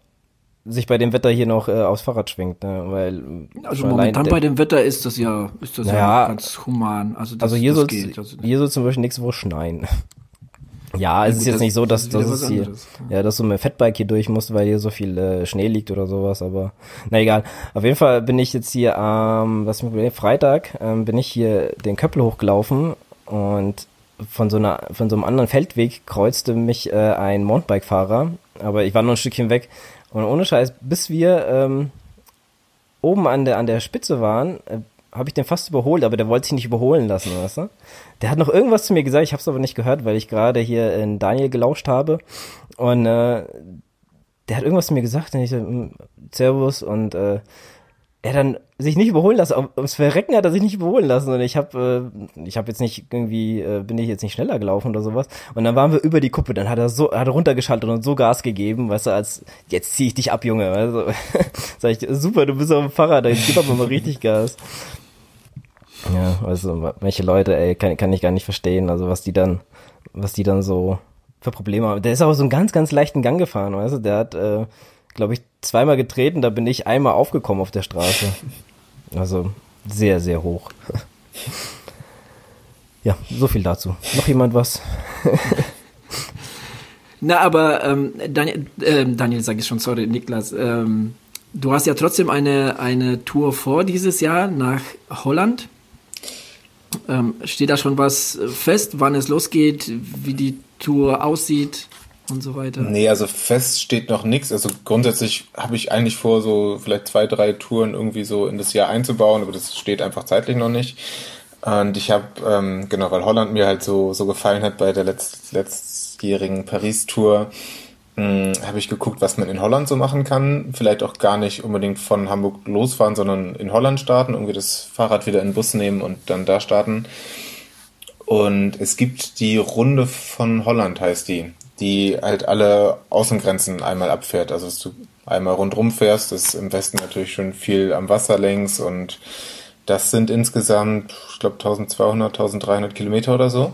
sich bei dem Wetter hier noch äh, aufs Fahrrad schwingt, ne? weil Also momentan bei dem Wetter ist das ja, ist das ja, Naja, ganz human. Also, das, also hier soll geht. Also, hier soll zum Beispiel nächste Woche schneien. [LAUGHS] Ja, es ist gut, jetzt das- nicht so, dass das ist wieder das was ist hier, ja, dass so mein Fettbike hier durch muss, weil hier so viel äh, Schnee liegt oder sowas, aber na egal. Auf jeden Fall bin ich jetzt hier am, was mich überlegt, Freitag, ähm, bin ich hier den Köppel hochgelaufen und von so einer, von so einem anderen Feldweg kreuzte mich äh, ein Mountainbike-Fahrer, aber ich war noch ein Stückchen weg und ohne Scheiß, bis wir ähm, oben an der, an der Spitze waren, äh, habe ich den fast überholt, aber der wollte sich nicht überholen lassen, weißt du? Der hat noch irgendwas zu mir gesagt, ich habe es aber nicht gehört, weil ich gerade hier in Daniel gelauscht habe und äh, der hat irgendwas zu mir gesagt und ich so, "Mm, Servus und äh, er dann sich nicht überholen lassen, um- ums Verrecken hat er sich nicht überholen lassen und ich habe äh, ich habe jetzt nicht irgendwie äh, bin ich jetzt nicht schneller gelaufen oder sowas und dann waren wir über die Kuppe, dann hat er so hat er runtergeschaltet und so Gas gegeben, weißt du, als jetzt zieh ich dich ab, Junge, du? [LAUGHS] Sag ich, super, du bist auf dem Fahrrad, jetzt gib aber mal richtig Gas. Ja, also welche Leute, ey, kann, kann ich gar nicht verstehen, also was die dann was die dann so für Probleme haben. Der ist aber so einen ganz ganz leichten Gang gefahren, weißt du, der hat äh, glaube ich zweimal getreten, da bin ich einmal aufgekommen auf der Straße. [LAUGHS] Also sehr, sehr hoch. Ja, so viel dazu. Noch jemand was? [LAUGHS] Na, aber ähm, Daniel, ähm, Daniel sage ich schon, sorry, Niklas. Ähm, du hast ja trotzdem eine, eine Tour vor dieses Jahr nach Holland. Ähm, steht da schon was fest, wann es losgeht, wie die Tour aussieht? Und so weiter? Nee, also fest steht noch nichts. Also grundsätzlich habe ich eigentlich vor, so vielleicht zwei, drei Touren irgendwie so in das Jahr einzubauen, aber das steht einfach zeitlich noch nicht. Und ich habe, ähm, genau, weil Holland mir halt so, so gefallen hat bei der letzt, letztjährigen Paris-Tour, hm, habe ich geguckt, was man in Holland so machen kann. Vielleicht auch gar nicht unbedingt von Hamburg losfahren, sondern in Holland starten, irgendwie das Fahrrad wieder in den Bus nehmen und dann da starten. Und es gibt die Runde von Holland, heißt die, die halt alle Außengrenzen einmal abfährt. Also dass du einmal rundrum fährst, ist im Westen natürlich schon viel am Wasser längs und das sind insgesamt, ich glaube, 1200, 1300 Kilometer oder so.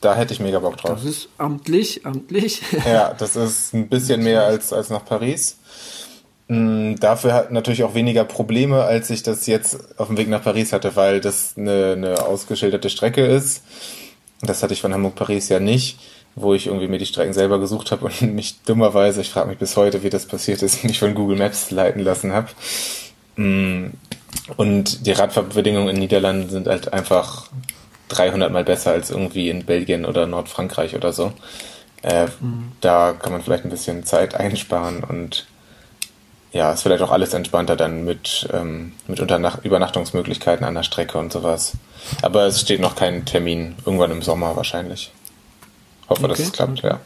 Da hätte ich mega Bock drauf. Das ist amtlich, amtlich. [LAUGHS] Ja, das ist ein bisschen mehr als, als nach Paris. Mm, Dafür hat natürlich auch weniger Probleme, als ich das jetzt auf dem Weg nach Paris hatte, weil das eine, eine ausgeschilderte Strecke ist. Das hatte ich von Hamburg-Paris ja nicht, wo ich irgendwie mir die Strecken selber gesucht habe und [LAUGHS] mich dummerweise, ich frage mich bis heute, wie das passiert ist, [LAUGHS] mich von Google Maps leiten lassen habe. Mm, Und die Radfahrbedingungen in Niederlanden sind halt einfach 300 mal besser als irgendwie in Belgien oder Nordfrankreich oder so. Äh, Da kann man vielleicht ein bisschen Zeit einsparen und ja, ist vielleicht auch alles entspannter dann mit, ähm, mit Übernachtungsmöglichkeiten an der Strecke und sowas. Aber es steht noch kein Termin, irgendwann im Sommer wahrscheinlich. Hoffe, dass Okay. es klappt, ja.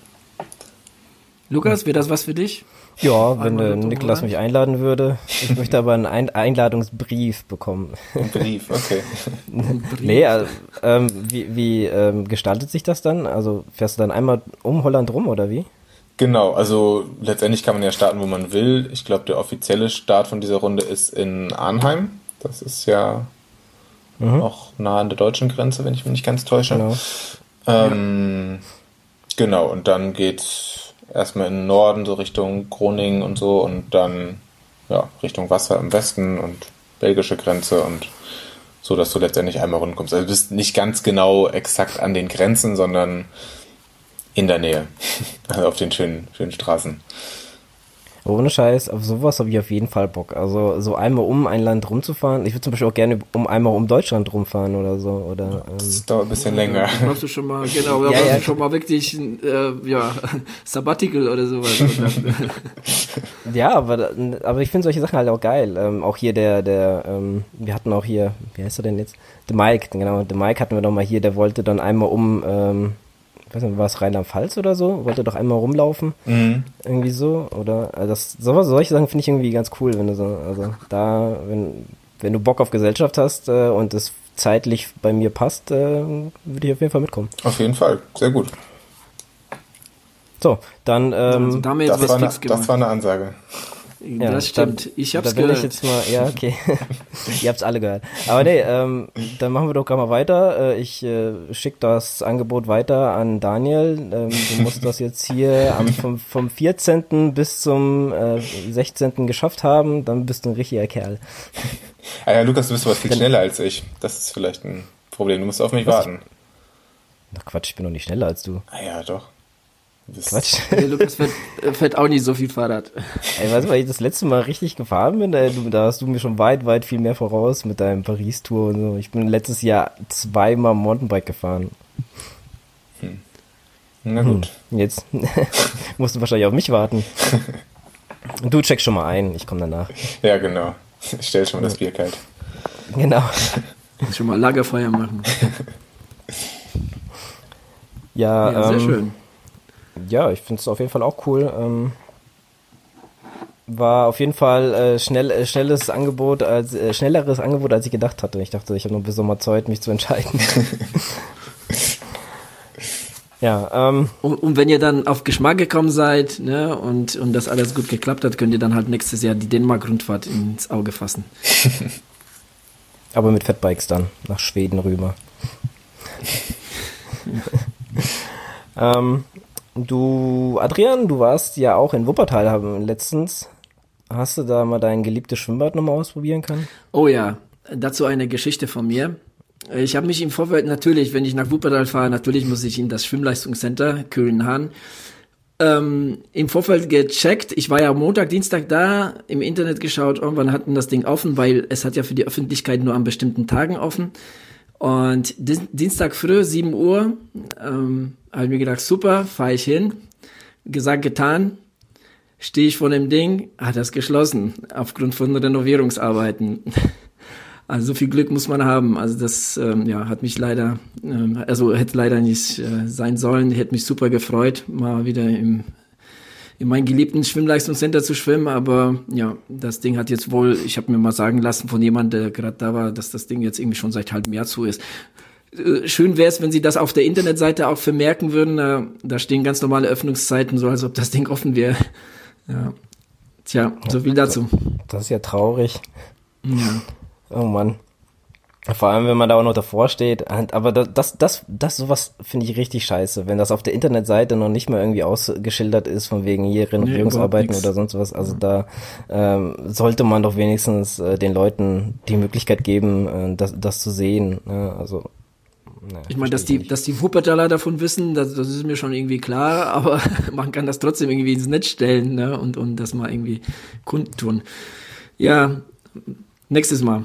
Lukas, wäre das was für dich? Ja, wenn der Niklas mich einladen würde. Ich möchte aber einen Ein Einladungsbrief bekommen. Ein Brief, okay. [LAUGHS] Nee, also, ähm, wie, wie ähm, gestaltet sich das dann? Also fährst du dann einmal um Holland rum oder wie? Genau, also letztendlich kann man ja starten, wo man will. Ich glaube, der offizielle Start von dieser Runde ist in Arnheim. Das ist ja auch nah an der deutschen Grenze, wenn ich mich nicht ganz täusche. Genau. Ähm, genau, und dann geht's erstmal in den Norden, so Richtung Groningen und so, und dann ja, Richtung Wasser im Westen und belgische Grenze und so, dass du letztendlich einmal rundkommst. Also du bist nicht ganz genau exakt an den Grenzen, sondern in der Nähe. [LAUGHS] Also auf den schönen, schönen Straßen. Ohne Scheiß, auf sowas habe ich auf jeden Fall Bock. Also so einmal um ein Land rumzufahren. Ich würde zum Beispiel auch gerne um einmal um Deutschland rumfahren oder so. Oder ähm, Das dauert ein bisschen länger. Da brauchst du schon mal, genau, da Ja, ja. du schon mal wirklich, äh, ja, [LAUGHS] Sabbatical oder sowas. [LAUGHS] ja, aber, aber ich finde solche Sachen halt auch geil. Ähm, auch hier der, der, ähm, wir hatten auch hier, wie heißt er denn jetzt? Der Mike, genau, der Mike hatten wir doch mal hier, der wollte dann einmal um, ähm, weiß nicht, war es Rheinland-Pfalz oder so? Wollte doch einmal rumlaufen. Mhm. Irgendwie so, oder? Also das, sowas, solche Sachen finde ich irgendwie ganz cool, wenn du so, also da, wenn, wenn du Bock auf Gesellschaft hast äh, und es zeitlich bei mir passt, äh, würde ich auf jeden Fall mitkommen. Auf jeden Fall, sehr gut. So, dann, ähm, also, da haben wir jetzt Das war, eine, das war eine Ansage. Ja, das stimmt. Da, ich hab's da bin gehört. ich jetzt mal, ja, okay. [LAUGHS] Ihr habt's alle gehört. Aber nee, ähm, dann machen wir doch gerade mal weiter. Äh, ich äh, schicke das Angebot weiter an Daniel. Ähm, du musst das jetzt hier am, vom, vom 14. bis zum äh, 16. geschafft haben. Dann bist du ein richtiger Kerl. [LAUGHS] Ah ja, Lukas, du bist aber viel schneller als ich. Das ist vielleicht ein Problem. Du musst auf mich warten. Ach Quatsch, ich bin doch nicht schneller als du. Ah ja, doch. Bist- Quatsch. [LAUGHS] Der Lukas fährt, äh, fährt auch nicht so viel Fahrrad. Ey, weißt du, weil ich das letzte Mal richtig gefahren bin, da hast du mir schon weit, weit viel mehr voraus mit deinem Paris-Tour und so. Ich bin letztes Jahr zweimal Mountainbike gefahren. Na gut. Jetzt [LAUGHS] musst du wahrscheinlich auf mich warten. Du checkst schon mal ein, ich komme danach. Ja, genau. Ich stell schon mal das Bier kalt. Genau. Schon mal Lagerfeuer machen. Ja, Ja, sehr ähm, schön. Ja, ich finde es auf jeden Fall auch cool. Ähm, war auf jeden Fall äh, schnell, äh, schnelles Angebot, als äh, schnelleres Angebot, als ich gedacht hatte. Ich dachte, ich habe noch bis Sommer Zeit, mich zu entscheiden. [LAUGHS] ja, ähm, Und, und wenn ihr dann auf Geschmack gekommen seid ne, und, und das alles gut geklappt hat, könnt ihr dann halt nächstes Jahr die Dänemark-Rundfahrt ins Auge fassen. [LAUGHS] aber mit Fatbikes dann nach Schweden rüber. [LAUGHS] ähm, du, Adrian, du warst ja auch in Wuppertal haben letztens. Hast du da mal dein geliebtes Schwimmbad nochmal ausprobieren können? Oh ja, dazu eine Geschichte von mir. Ich habe mich im Vorfeld natürlich, wenn ich nach Wuppertal fahre, natürlich muss ich in das Schwimmleistungscenter Köln-Hahn ähm, im Vorfeld gecheckt. Ich war ja Montag, Dienstag da, im Internet geschaut, irgendwann hatten das Ding offen, weil es hat ja für die Öffentlichkeit nur an bestimmten Tagen offen. Und Di- Dienstag früh, 7 Uhr, ähm, habe ich mir gedacht, super, fahre ich hin. Gesagt, getan. Stehe ich vor dem Ding, hat das geschlossen, aufgrund von Renovierungsarbeiten. [LAUGHS] Also so viel Glück muss man haben. Also das ähm, ja, hat mich leider, ähm, also hätte leider nicht äh, sein sollen. Hätte mich super gefreut, mal wieder im in meinem geliebten Schwimmleistungscenter zu schwimmen, aber ja, das Ding hat jetzt wohl, ich habe mir mal sagen lassen von jemandem, der gerade da war, dass das Ding jetzt irgendwie schon seit halbem Jahr zu ist. Äh, schön wäre es, wenn sie das auf der Internetseite auch vermerken würden. Äh, da stehen ganz normale Öffnungszeiten, so als ob das Ding offen wäre. Ja. Tja, so viel dazu. Das ist ja traurig. Ja. Oh Mann. Vor allem, wenn man da auch noch davor steht. Aber das, das, das, das sowas finde ich richtig scheiße. Wenn das auf der Internetseite noch nicht mal irgendwie ausgeschildert ist, von wegen hier Renovierungsarbeiten nee, oder sonst was. Also da ähm, sollte man doch wenigstens äh, den Leuten die Möglichkeit geben, äh, das, das zu sehen. Ja, also Nee, ich meine, dass die, nicht. dass die Wuppertaler davon wissen, das, das ist mir schon irgendwie klar, [LAUGHS] aber man kann das trotzdem irgendwie ins Netz stellen ne? und, und das mal irgendwie kundtun. Ja, nächstes Mal.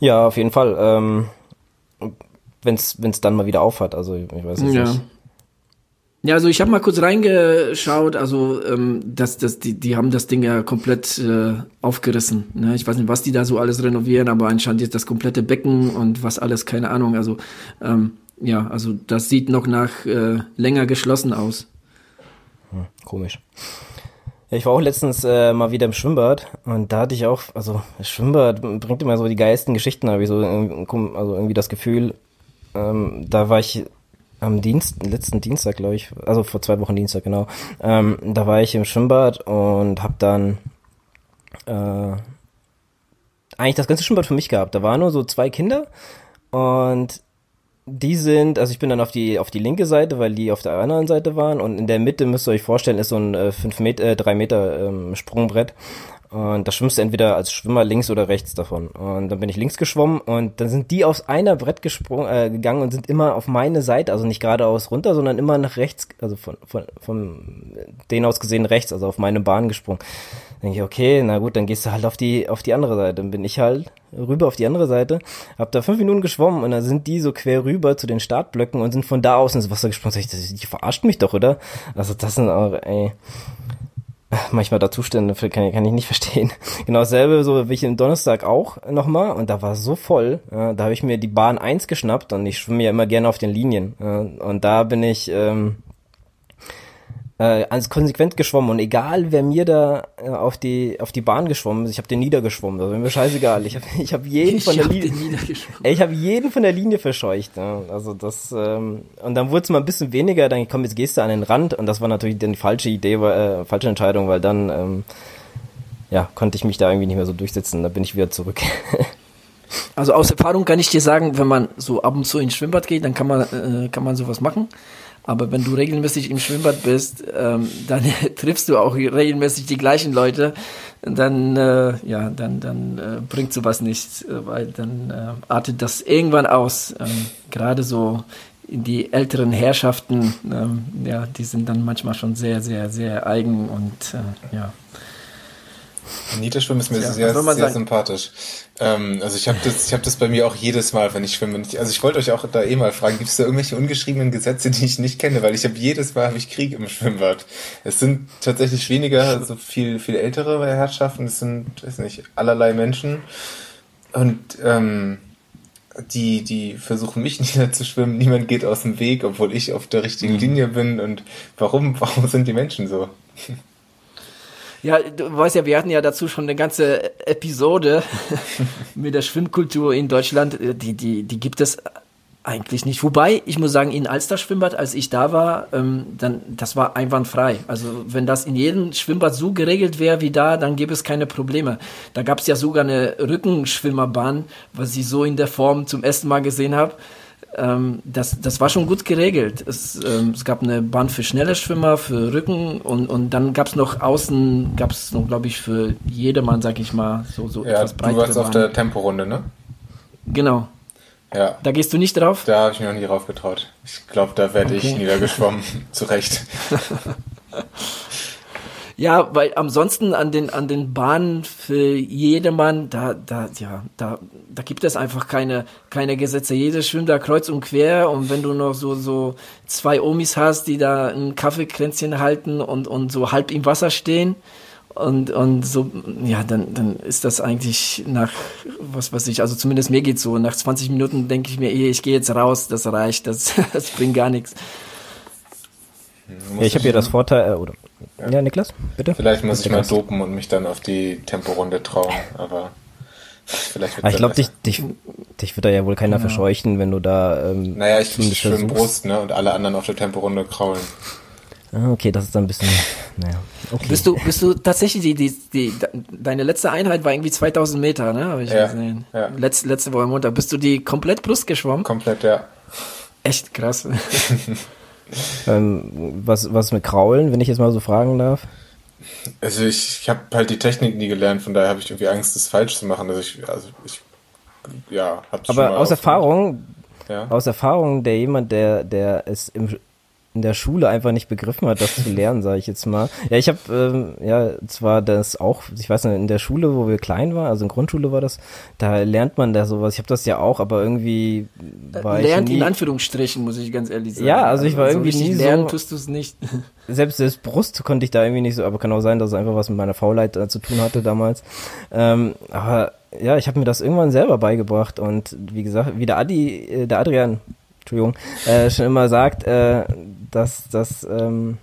Ja, auf jeden Fall. Ähm, Wenn es dann mal wieder aufhat, also ich weiß es ja. nicht. Ja, also ich habe mal kurz reingeschaut, also ähm, das, das, die, die haben das Ding ja komplett äh, aufgerissen. Ne? Ich weiß nicht, was die da so alles renovieren, aber anscheinend jetzt das komplette Becken und was alles, keine Ahnung. Also ähm, ja, also das sieht noch nach äh, länger geschlossen aus. Hm, komisch. Ich war auch letztens äh, mal wieder im Schwimmbad und da hatte ich auch, also Schwimmbad bringt immer so die geilsten Geschichten, habe ich so, also irgendwie das Gefühl. Ähm, da war ich am Dienst, letzten Dienstag, glaube ich, also vor zwei Wochen Dienstag, genau. Ähm, da war ich im Schwimmbad und habe dann äh, eigentlich das ganze Schwimmbad für mich gehabt. Da waren nur so zwei Kinder und die sind, also ich bin dann auf die auf die linke Seite, weil die auf der anderen Seite waren und in der Mitte müsst ihr euch vorstellen, ist so ein äh, fünf Meter, äh, drei Meter ähm, Sprungbrett und da schwimmst du entweder als Schwimmer links oder rechts davon. Und dann bin ich links geschwommen und dann sind die aus einer Brett gesprungen, äh, gegangen und sind immer auf meine Seite, also nicht geradeaus runter, sondern immer nach rechts, also von, von, von denen aus gesehen rechts, also auf meine Bahn gesprungen. Dann denke ich, okay, na gut, dann gehst du halt auf die, auf die andere Seite. Dann bin ich halt rüber auf die andere Seite, hab da fünf Minuten geschwommen und dann sind die so quer rüber zu den Startblöcken und sind von da aus ins Wasser gesprungen. Sag ich, die verarscht mich doch, oder? Also das sind auch, ey [LAUGHS] manchmal da Zustände kann, kann ich nicht verstehen. [LAUGHS] Genau dasselbe, so wie ich am Donnerstag auch nochmal und da war so voll, äh, da habe ich mir die Bahn 1 geschnappt und ich schwimme ja immer gerne auf den Linien äh, und da bin ich ähm, äh, als konsequent geschwommen und egal wer mir da äh, auf die auf die Bahn geschwommen ist, ich habe den niedergeschwommen, ist mir scheißegal. Ich habe [LAUGHS] ich hab jeden ich von der Linie ich habe jeden von der Linie verscheucht. Ja. Also das ähm, und dann wurde es mal ein bisschen weniger, dann komm jetzt gehst du an den Rand und das war natürlich dann die falsche Idee, äh, falsche Entscheidung, weil dann ähm, ja, konnte ich mich da irgendwie nicht mehr so durchsetzen, da bin ich wieder zurück. [LAUGHS] Also aus Erfahrung kann ich dir sagen, wenn man so ab und zu ins Schwimmbad geht, dann kann man äh, kann man sowas machen. Aber wenn du regelmäßig im Schwimmbad bist, ähm, dann [LAUGHS] triffst du auch regelmäßig die gleichen Leute. Dann, äh, ja, dann, dann äh, bringt sowas nichts, äh, weil dann äh, artet das irgendwann aus. Ähm, Gerade so die älteren Herrschaften, ähm, ja, die sind dann manchmal schon sehr, sehr, sehr eigen und äh, ja. Niederschwimmen ist mir ja, sehr, sehr sagen? sympathisch. Ähm, also ich habe das, ich habe das bei mir auch jedes Mal, wenn ich schwimme. Also ich wollte euch auch da eh mal fragen, gibt es da irgendwelche ungeschriebenen Gesetze, die ich nicht kenne? Weil ich habe jedes Mal habe ich Krieg im Schwimmbad. Es sind tatsächlich weniger, so viel, viel ältere Herrschaften. Es sind, weiß nicht, allerlei Menschen und ähm, die, die versuchen mich [LAUGHS] niederzuschwimmen. Niemand geht aus dem Weg, obwohl ich auf der richtigen mhm. Linie bin. Und warum, warum sind die Menschen so? Ja, du weißt ja, wir hatten ja dazu schon eine ganze Episode [LAUGHS] mit der Schwimmkultur in Deutschland. Die, die, die gibt es eigentlich nicht. Wobei, ich muss sagen, in Alster Schwimmbad, als ich da war, ähm, dann, das war einwandfrei. Also wenn das in jedem Schwimmbad so geregelt wäre wie da, dann gäbe es keine Probleme. Da gab es ja sogar eine Rückenschwimmerbahn, was ich so in der Form zum ersten Mal gesehen habe ähm, das, das war schon gut geregelt. Es, ähm, es gab eine Bahn für schnelle Schwimmer, für Rücken und, und dann gab es noch außen, gab es noch, glaube ich, für jedermann, sag ich mal, so, so ja, etwas breitere Du warst Bahn. auf der Temporunde, ne? Genau. Ja. Da gehst du nicht drauf? Da habe ich mir noch nie drauf getraut. Ich glaube, da werde okay. ich niedergeschwommen. [LAUGHS] Zu Recht. [LAUGHS] Ja, weil ansonsten an den, an den Bahnen für jedermann, da, da, ja, da, da gibt es einfach keine, keine Gesetze. Jeder schwimmt da kreuz und quer und wenn du noch so, so zwei Omis hast, die da ein Kaffeekränzchen halten und, und so halb im Wasser stehen, und, und so, ja, dann, dann ist das eigentlich nach, was weiß ich, also zumindest mir geht's so, nach 20 Minuten denke ich mir, eh, ich gehe jetzt raus, das reicht, das, [LAUGHS] das bringt gar nichts. Ja, ich habe hier das Vorteil, äh, oder, ja. Niklas, bitte. Vielleicht muss ich mal dopen und mich dann auf die Temporunde trauen, aber vielleicht wird ah, Ich glaube, dich, dich, dich wird da ja wohl keiner ja. verscheuchen, wenn du da. Ähm, naja, ich schwimme Brust, ne, und alle anderen auf der Temporunde kraulen. Ah, okay, das ist dann ein bisschen, naja. Okay. Bist du, bist du tatsächlich die, die, die, deine letzte Einheit war irgendwie 2000 Meter, ne? Habe ich ja, gesehen. Ja. Letz, letzte Woche Montag. Bist du die komplett Brust geschwommen? Komplett, ja. Echt krass. [LAUGHS] ähm, was, was mit Kraulen, wenn ich jetzt mal so fragen darf? Also ich, ich habe halt die Technik nie gelernt, von daher habe ich irgendwie Angst, das falsch zu machen. Also ich, also ich, ja, hab's Aber aus Erfahrung, ja? aus Erfahrung, der jemand, der, der es im in der Schule einfach nicht begriffen hat, das zu lernen, sage ich jetzt mal. Ja, ich habe ähm, ja zwar das auch, ich weiß nicht, in der Schule, wo wir klein waren, also in Grundschule war das, da lernt man da sowas. Ich habe das ja auch, aber irgendwie war lernt ich nie, in Anführungsstrichen, muss ich ganz ehrlich sagen. Ja, also ich war also irgendwie nie lernen so. tust du es nicht. [LAUGHS] Selbst das Brust konnte ich da irgendwie nicht so, aber kann auch sein, dass es einfach was mit meiner Faulheit äh, zu tun hatte damals. Ähm, aber ja, ich habe mir das irgendwann selber beigebracht und wie gesagt, wie der Adi, äh, der Adrian, Entschuldigung, äh, schon immer sagt, äh, dass das ähm,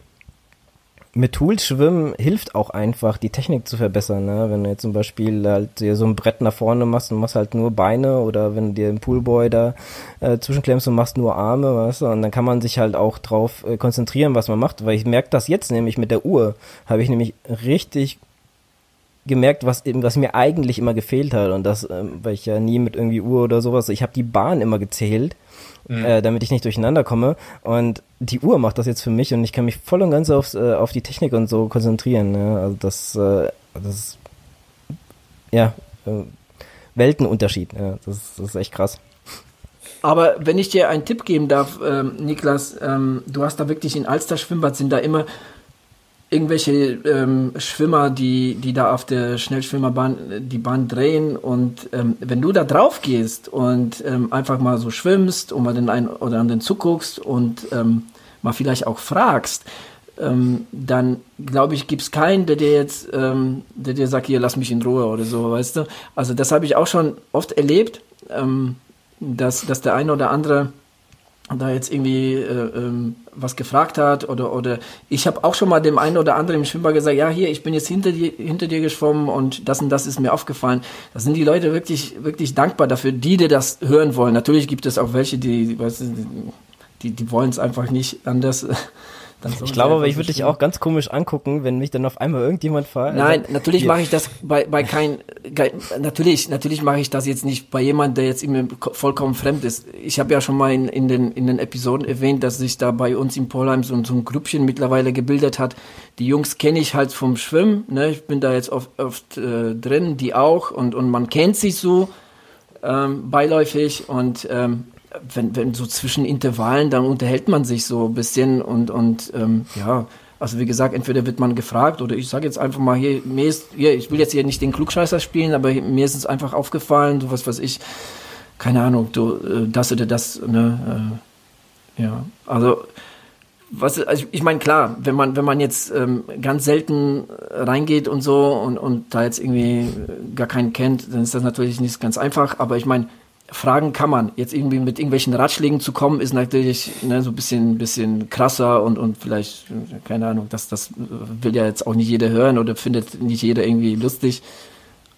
mit Tools schwimmen hilft auch einfach, die Technik zu verbessern. Ne? Wenn du jetzt zum Beispiel halt dir so ein Brett nach vorne machst und machst halt nur Beine oder wenn du dir einen Poolboy da äh, zwischenklemmst und machst nur Arme, weißt du, und dann kann man sich halt auch drauf äh, konzentrieren, was man macht, weil ich merke das jetzt nämlich mit der Uhr, habe ich nämlich richtig gemerkt, was eben, was mir eigentlich immer gefehlt hat und das, ähm, weil ich ja nie mit irgendwie Uhr oder sowas, ich habe die Bahn immer gezählt mhm. äh, damit ich nicht durcheinander komme. Und die Uhr macht das jetzt für mich und ich kann mich voll und ganz aufs, äh, auf die Technik und so konzentrieren. Ne? Also das, äh, das ist ja äh, Weltenunterschied. Ja, das, das ist echt krass. Aber wenn ich dir einen Tipp geben darf, ähm, Niklas, ähm, du hast da wirklich in Alster Schwimmbad sind da immer irgendwelche ähm, Schwimmer, die, die da auf der Schnellschwimmerbahn die Bahn drehen und ähm, wenn du da drauf gehst und ähm, einfach mal so schwimmst und mal den einen oder anderen zuguckst und ähm, mal vielleicht auch fragst, ähm, dann glaube ich, gibt es keinen, der dir jetzt, ähm, der dir sagt, hier, lass mich in Ruhe oder so, weißt du? Also das habe ich auch schon oft erlebt, dass, dass der eine oder andere da jetzt irgendwie äh, ähm, was gefragt hat oder oder ich habe auch schon mal dem einen oder anderen im Schwimmbad gesagt, ja hier, ich bin jetzt hinter dir hinter dir geschwommen und das und das ist mir aufgefallen. Da sind die Leute wirklich wirklich dankbar dafür, die dir das hören wollen. Natürlich gibt es auch welche, die du, die die wollen es einfach nicht anders ich glaube aber, ich würde dich auch ganz komisch angucken, wenn mich dann auf einmal irgendjemand fragt. Nein, also, natürlich mache ich das bei, bei kein, natürlich, natürlich mache ich das jetzt nicht bei jemand, der jetzt mir vollkommen fremd ist. Ich habe ja schon mal in, in, den, in den Episoden erwähnt, dass sich da bei uns in Polheim so, so ein Grüppchen mittlerweile gebildet hat. Die Jungs kenne ich halt vom Schwimmen, ne? ich bin da jetzt oft, oft äh, drin, die auch und, und man kennt sich so ähm, beiläufig und ähm, wenn, wenn so zwischen Intervallen, dann unterhält man sich so ein bisschen und, und ähm, ja, also wie gesagt, entweder wird man gefragt oder ich sage jetzt einfach mal hier, mir ist, hier, ich will jetzt hier nicht den Klugscheißer spielen, aber mir ist es einfach aufgefallen, so was weiß ich, keine Ahnung, du, äh, das oder das, ne, äh, ja, also was, also ich meine, klar, wenn man, wenn man jetzt ähm, ganz selten reingeht und so und, und da jetzt irgendwie gar keinen kennt, dann ist das natürlich nicht ganz einfach, aber ich meine, fragen kann man. Jetzt irgendwie mit irgendwelchen Ratschlägen zu kommen, ist natürlich ne, so ein bisschen, bisschen krasser und, und vielleicht, keine Ahnung, das, das will ja jetzt auch nicht jeder hören oder findet nicht jeder irgendwie lustig.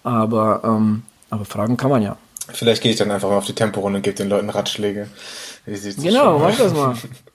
Aber, ähm, aber fragen kann man ja. Vielleicht gehe ich dann einfach mal auf die Temporunde und gebe den Leuten Ratschläge. genau, mach das mal. [LAUGHS]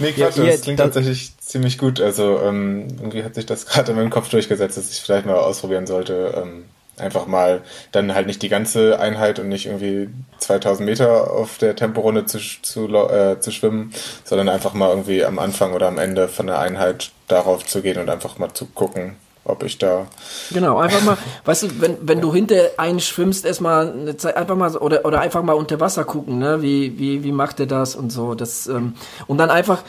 nee, Quatsch, ja, das klingt das tatsächlich ziemlich gut. Also ähm, irgendwie hat sich das gerade in meinem Kopf durchgesetzt, dass ich vielleicht mal ausprobieren sollte. Ähm, einfach mal dann halt nicht die ganze Einheit und nicht irgendwie 2000 Meter auf der Temporunde zu, zu, äh, zu schwimmen, sondern einfach mal irgendwie am Anfang oder am Ende von der Einheit darauf zu gehen und einfach mal zu gucken, ob ich da. Genau, einfach mal, weißt du, wenn, wenn du hinter einen schwimmst, erstmal eine Zeit, einfach mal, oder, oder einfach mal unter Wasser gucken, ne, wie, wie, wie macht er das und so, das, ähm, und dann einfach,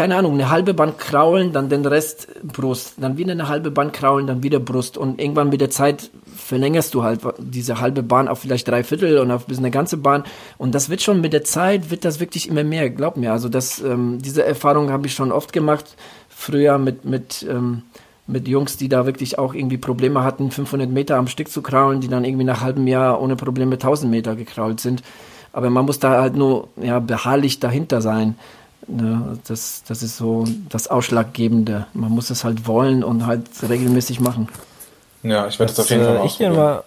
keine Ahnung, eine halbe Bahn kraulen, dann den Rest Brust, dann wieder eine halbe Bahn kraulen, dann wieder Brust und irgendwann mit der Zeit verlängerst du halt diese halbe Bahn auf vielleicht drei Viertel und auf bis eine ganze Bahn und das wird schon mit der Zeit, wird das wirklich immer mehr, glaub mir. Also das, ähm, diese Erfahrung habe ich schon oft gemacht, früher mit, mit, ähm, mit Jungs, die da wirklich auch irgendwie Probleme hatten, 500 Meter am Stück zu kraulen, die dann irgendwie nach halbem Jahr ohne Probleme 1000 Meter gekrault sind. Aber man muss da halt nur ja, beharrlich dahinter sein. Ne? Das, das ist so das Ausschlaggebende. Man muss es halt wollen und halt regelmäßig machen. Ja, ich werde es auf jeden Fall äh, Ich dir mal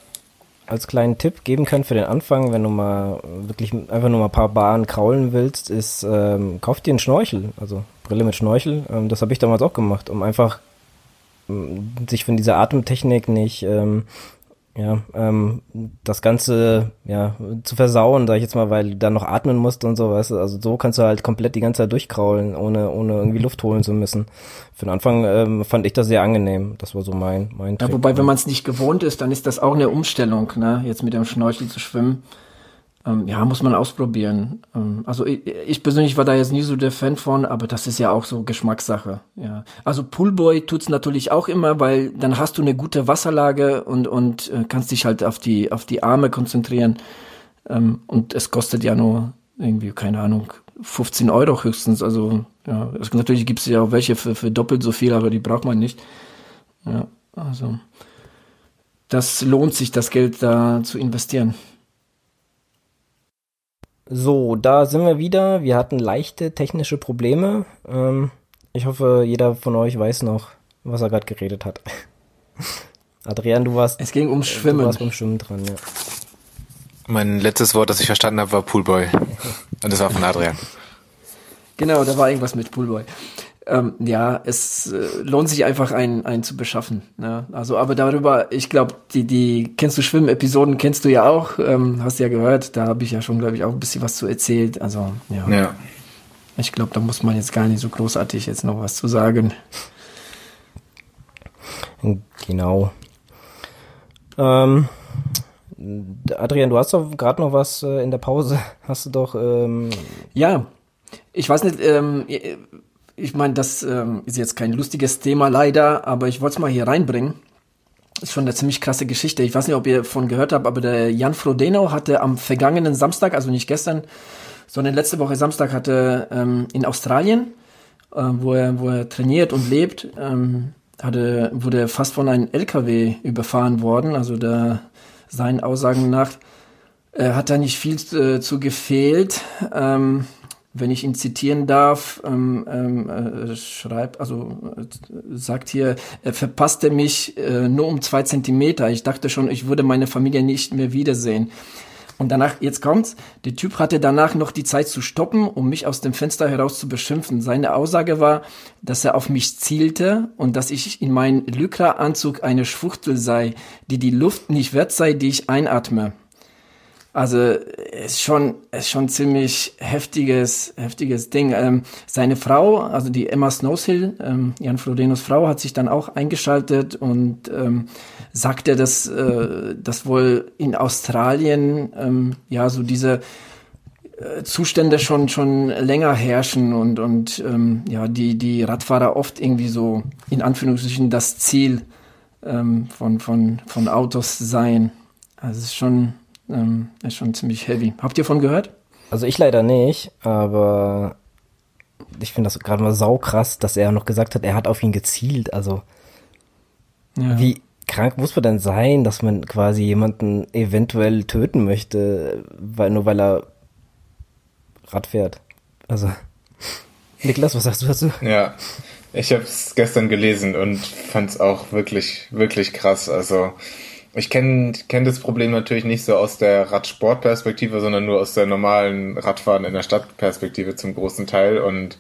als kleinen Tipp geben kann für den Anfang, wenn du mal wirklich einfach nur mal ein paar Bahnen kraulen willst, ist, ähm, kauf dir einen Schnorchel, also Brille mit Schnorchel. Ähm, das habe ich damals auch gemacht, um einfach sich von dieser Atemtechnik nicht ähm, ja, ähm, das Ganze ja zu versauen, sag ich jetzt mal, weil du dann noch atmen musst und so, weißt du, also so kannst du halt komplett die ganze Zeit durchkraulen, ohne ohne irgendwie Luft holen zu müssen. Für den Anfang ähm, fand ich das sehr angenehm. Das war so mein mein. Ja, wobei, wenn man es nicht gewohnt ist, dann ist das auch eine Umstellung, ne, jetzt mit dem Schnorchel zu schwimmen. Ähm, ja, muss man ausprobieren. Ähm, also ich, ich, persönlich war da jetzt nie so der Fan von, aber das ist ja auch so Geschmackssache. Ja, also Poolboy tut's natürlich auch immer, weil dann hast du eine gute Wasserlage und und äh, kannst dich halt auf die auf die Arme konzentrieren. Ähm, und es kostet ja nur irgendwie keine Ahnung 15 Euro höchstens. Also ja, es, natürlich gibt's ja auch welche für, für doppelt so viel, aber die braucht man nicht. Ja, also das lohnt sich, das Geld da zu investieren. So, da sind wir wieder. Wir hatten leichte technische Probleme. Ähm, ich hoffe, jeder von euch weiß noch, was er gerade geredet hat. [LAUGHS] Adrian, du warst. Es ging ums Schwimmen. Du warst beim Schwimmen dran, ja. Mein letztes Wort, das ich verstanden habe, war Poolboy. Und das war von Adrian. Genau, da war irgendwas mit Poolboy ähm, ja, es äh, lohnt sich einfach einen, einen zu beschaffen. Ne? Also, aber darüber, ich glaube, die, die kennst du Schwimmen-Episoden, kennst du ja auch, ähm, hast ja gehört, da habe ich ja schon, glaube ich, auch ein bisschen was zu erzählt. Also, ja. ja. Ich glaube, da muss man jetzt gar nicht so großartig jetzt noch was zu sagen. Genau. Ähm, Adrian, du hast doch gerade noch was äh, in der Pause. Hast du doch. Ähm ja, ich weiß nicht, ähm, ich meine, das ähm, ist jetzt kein lustiges Thema leider, aber ich wollte es mal hier reinbringen. Ist schon eine ziemlich krasse Geschichte. Ich weiß nicht, ob ihr davon gehört habt, aber der Jan Frodeno hatte am vergangenen Samstag, also nicht gestern, sondern letzte Woche Samstag hatte ähm, in Australien, äh, wo, er, wo er trainiert und lebt, ähm, hatte, wurde fast von einem LKW überfahren worden. Also da seinen Aussagen nach äh, hat da nicht viel äh, zu gefehlt. Ähm, wenn ich ihn zitieren darf, ähm, ähm, äh, schreibt, also äh, sagt hier, er verpasste mich äh, nur um zwei Zentimeter. Ich dachte schon, ich würde meine Familie nicht mehr wiedersehen. Und danach, jetzt kommt's, der Typ hatte danach noch die Zeit zu stoppen, um mich aus dem Fenster heraus zu beschimpfen. Seine Aussage war, dass er auf mich zielte und dass ich in meinem Lycra-Anzug eine Schwuchtel sei, die die Luft nicht wert sei, die ich einatme. Also ist schon ist schon ziemlich heftiges heftiges Ding. Ähm, seine Frau, also die Emma Snowshill, ähm, Jan Frodenos Frau, hat sich dann auch eingeschaltet und ähm, sagte, dass äh, dass wohl in Australien ähm, ja so diese äh, Zustände schon schon länger herrschen und und ähm, ja die die Radfahrer oft irgendwie so in Anführungsstrichen das Ziel ähm, von von von Autos seien. Also es ist schon ähm, ist schon ziemlich heavy. Habt ihr von gehört? Also ich leider nicht, aber ich finde das gerade mal saukrass, dass er noch gesagt hat, er hat auf ihn gezielt. Also ja. wie krank muss man denn sein, dass man quasi jemanden eventuell töten möchte, weil nur weil er Rad fährt? Also [LAUGHS] Niklas, was sagst du dazu? Ja, ich habe es gestern gelesen und fand es auch wirklich, wirklich krass. Also ich kenne kenn das Problem natürlich nicht so aus der Radsportperspektive, sondern nur aus der normalen Radfahren in der Stadtperspektive zum großen Teil. Und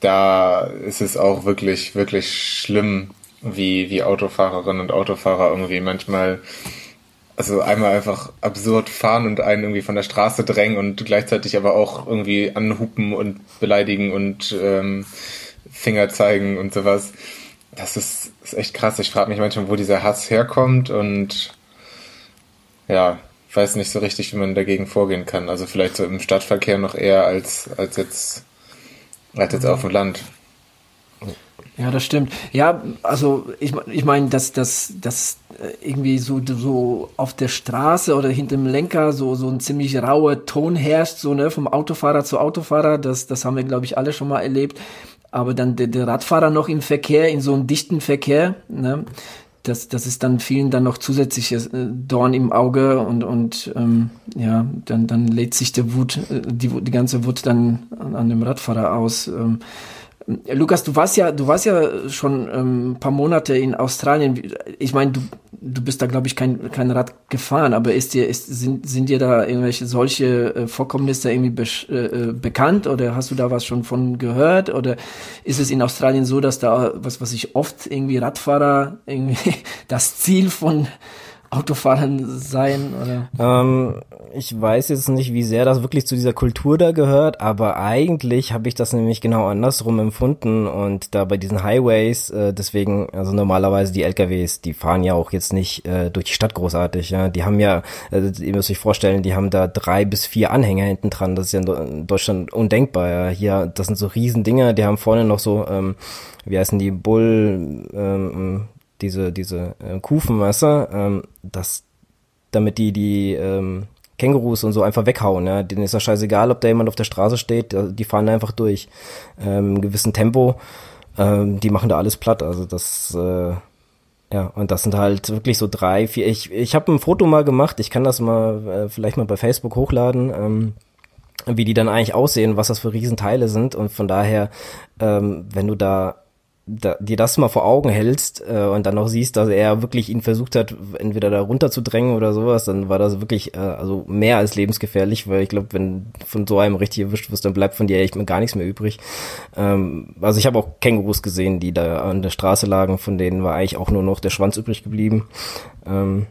da ist es auch wirklich, wirklich schlimm, wie, wie Autofahrerinnen und Autofahrer irgendwie manchmal, also einmal einfach absurd fahren und einen irgendwie von der Straße drängen und gleichzeitig aber auch irgendwie anhupen und beleidigen und ähm, Finger zeigen und sowas das ist, ist echt krass. Ich frage mich manchmal, wo dieser Hass herkommt und ja, weiß nicht so richtig, wie man dagegen vorgehen kann. Also vielleicht so im Stadtverkehr noch eher als, als jetzt Als jetzt auf dem Land. Ja, das stimmt. Ja, also ich, ich meine, dass das dass irgendwie so so auf der Straße oder hinter dem Lenker so so ein ziemlich rauer Ton herrscht, so ne vom Autofahrer zu Autofahrer, das das haben wir glaube ich alle schon mal erlebt. Aber dann der, der Radfahrer noch im Verkehr, in so einem dichten Verkehr, ne, das, das ist dann vielen dann noch zusätzliches äh, Dorn im Auge und, und ähm, ja, dann, dann lädt sich der Wut, äh, die, die ganze Wut dann an, an dem Radfahrer aus. Ähm, Lukas, du warst ja, du warst ja schon ähm, ein paar Monate in Australien. Ich meine, du, du bist da, glaube ich, kein, kein Rad gefahren, aber ist dir, ist, sind, sind dir da irgendwelche solche äh, Vorkommnisse irgendwie be äh, äh, bekannt oder hast du da was schon von gehört? Oder ist es in Australien so, dass da, was, was ich oft irgendwie Radfahrer irgendwie [LAUGHS] das Ziel von Autofahrern sein? Oder? Ähm, ich weiß jetzt nicht, wie sehr das wirklich zu dieser Kultur da gehört, aber eigentlich habe ich das nämlich genau andersrum empfunden und da bei diesen Highways, äh, deswegen, also normalerweise die LKWs, die fahren ja auch jetzt nicht äh, durch die Stadt großartig, ja, die haben ja, äh, ihr müsst euch vorstellen, die haben da drei bis vier Anhänger hinten dran, das ist ja in Deutschland undenkbar, ja, hier, das sind so riesen Dinger, die haben vorne noch so, ähm, wie heißen die, Bull, ähm, diese, diese äh, Kufen, weißt ähm, das, damit die, die, ähm, Kängurus und so einfach weghauen. Ja. Denen ist ja scheißegal, ob da jemand auf der Straße steht, die fahren einfach durch. Ähm, gewissen Tempo. Ähm, die machen da alles platt. Also das, äh, ja, und das sind halt wirklich so drei, vier. Ich, ich habe ein Foto mal gemacht, ich kann das mal äh, vielleicht mal bei Facebook hochladen. Ähm, wie die dann eigentlich aussehen, was das für Riesenteile sind und von daher, ähm, wenn du da da, dir das mal vor Augen hältst äh, und dann noch siehst, dass er wirklich ihn versucht hat, entweder da runterzudrängen oder sowas, dann war das wirklich äh, also mehr als lebensgefährlich, weil ich glaube, wenn von so einem richtig erwischt wirst, dann bleibt von dir echt gar nichts mehr übrig. Ähm, also ich habe auch Kängurus gesehen, die da an der Straße lagen, von denen war eigentlich auch nur noch der Schwanz übrig geblieben. Ähm,